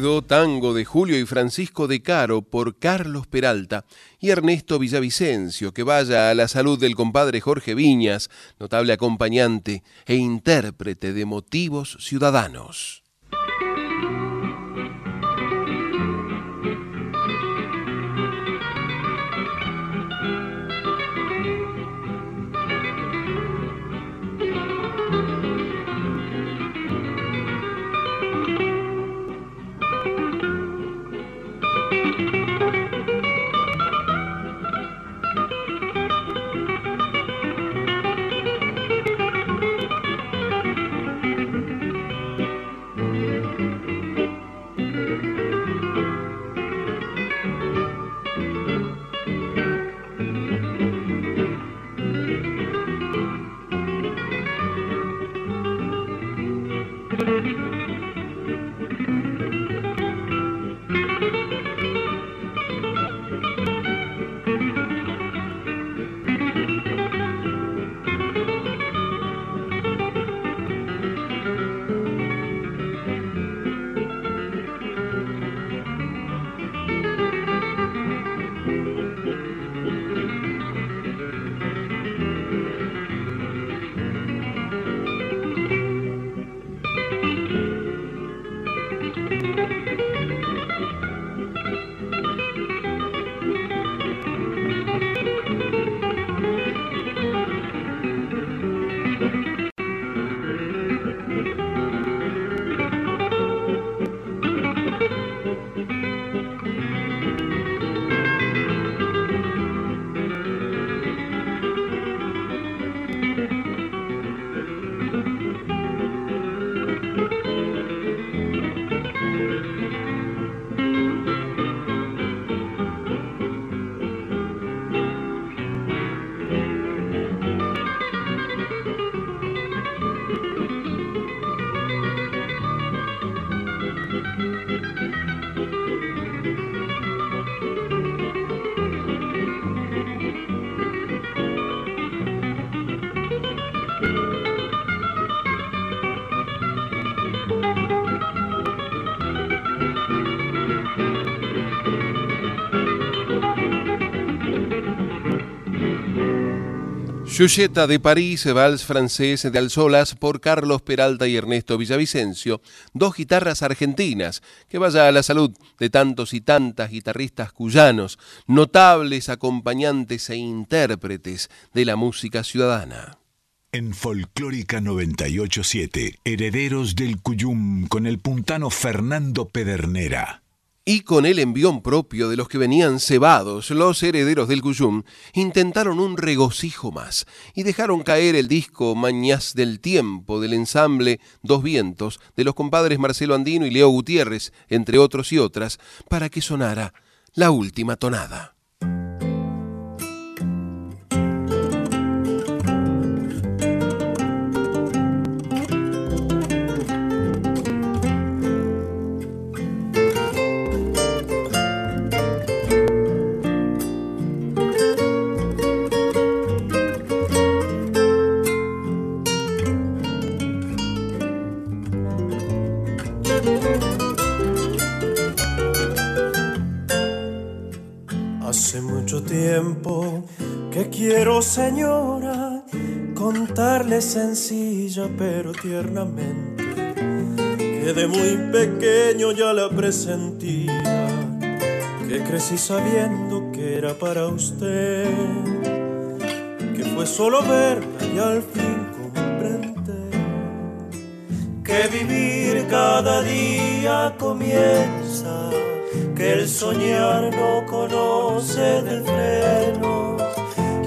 Tango de Julio y Francisco de Caro por Carlos Peralta y Ernesto Villavicencio, que vaya a la salud del compadre Jorge Viñas, notable acompañante e intérprete de motivos ciudadanos. Giulietta de París, vals francés de Alsolas por Carlos Peralta y Ernesto Villavicencio, dos guitarras argentinas, que vaya a la salud de tantos y tantas guitarristas cuyanos, notables acompañantes e intérpretes de la música ciudadana. En Folclórica 987, Herederos del Cuyum con el puntano Fernando Pedernera y con el envión propio de los que venían cebados, los herederos del Cuyum intentaron un regocijo más y dejaron caer el disco Mañas del Tiempo del ensamble Dos Vientos de los compadres Marcelo Andino y Leo Gutiérrez, entre otros y otras, para que sonara la última tonada. Quiero, señora, contarle sencilla pero tiernamente que de muy pequeño ya la presentía, que crecí sabiendo que era para usted, que fue solo verla y al fin comprender que vivir cada día comienza que el soñar no conoce de freno,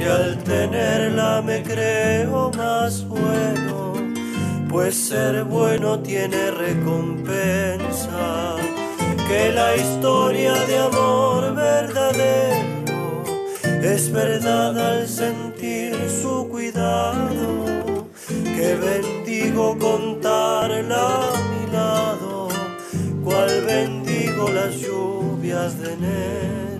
que al tenerla me creo más bueno, pues ser bueno tiene recompensa, que la historia de amor verdadero es verdad al sentir su cuidado, que bendigo contarla a mi lado, cual bendigo las lluvias de enero.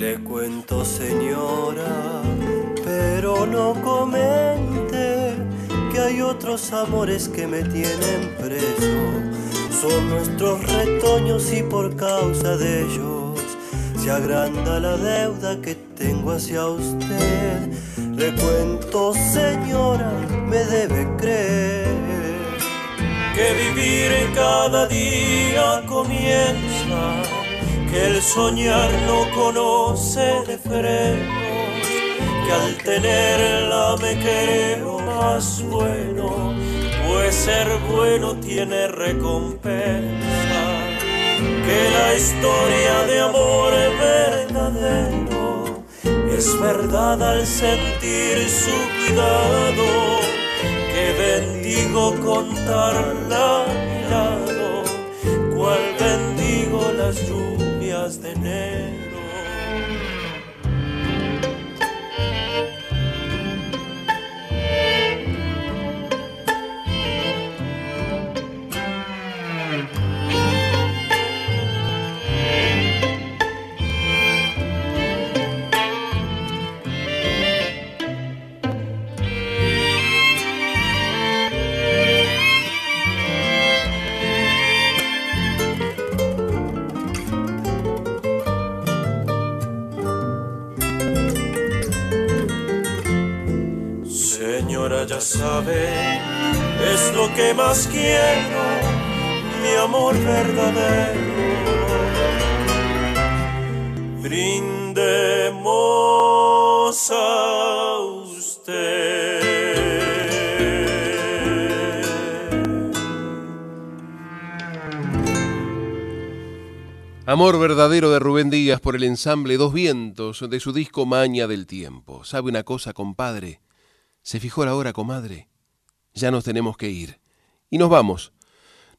Le cuento, Señor. Otros amores que me tienen preso. Son nuestros retoños y por causa de ellos se agranda la deuda que tengo hacia usted. Le cuento, señora, me debe creer que vivir en cada día comienza, que el soñar no conoce de frenos, que al tenerla me creo más bueno, pues ser bueno tiene recompensa, que la historia de amor es verdadero, es verdad al sentir su cuidado que bendigo contarla a mi lado, cual bendigo las lluvias de enero. Ya sabe, es lo que más quiero, mi amor verdadero. Brindemos a usted. Amor verdadero de Rubén Díaz por el ensamble Dos Vientos de su disco Maña del Tiempo. ¿Sabe una cosa, compadre? Se fijó la hora, comadre. Ya nos tenemos que ir. Y nos vamos.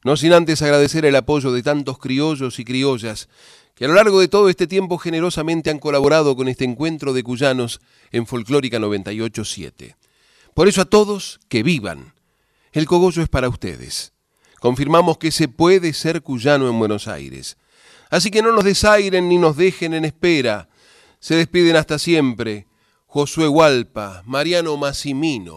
No sin antes agradecer el apoyo de tantos criollos y criollas que a lo largo de todo este tiempo generosamente han colaborado con este encuentro de cuyanos en Folclórica 987. Por eso a todos, que vivan. El cogollo es para ustedes. Confirmamos que se puede ser cuyano en Buenos Aires. Así que no nos desairen ni nos dejen en espera. Se despiden hasta siempre Josué Hualpa, Mariano Massimino,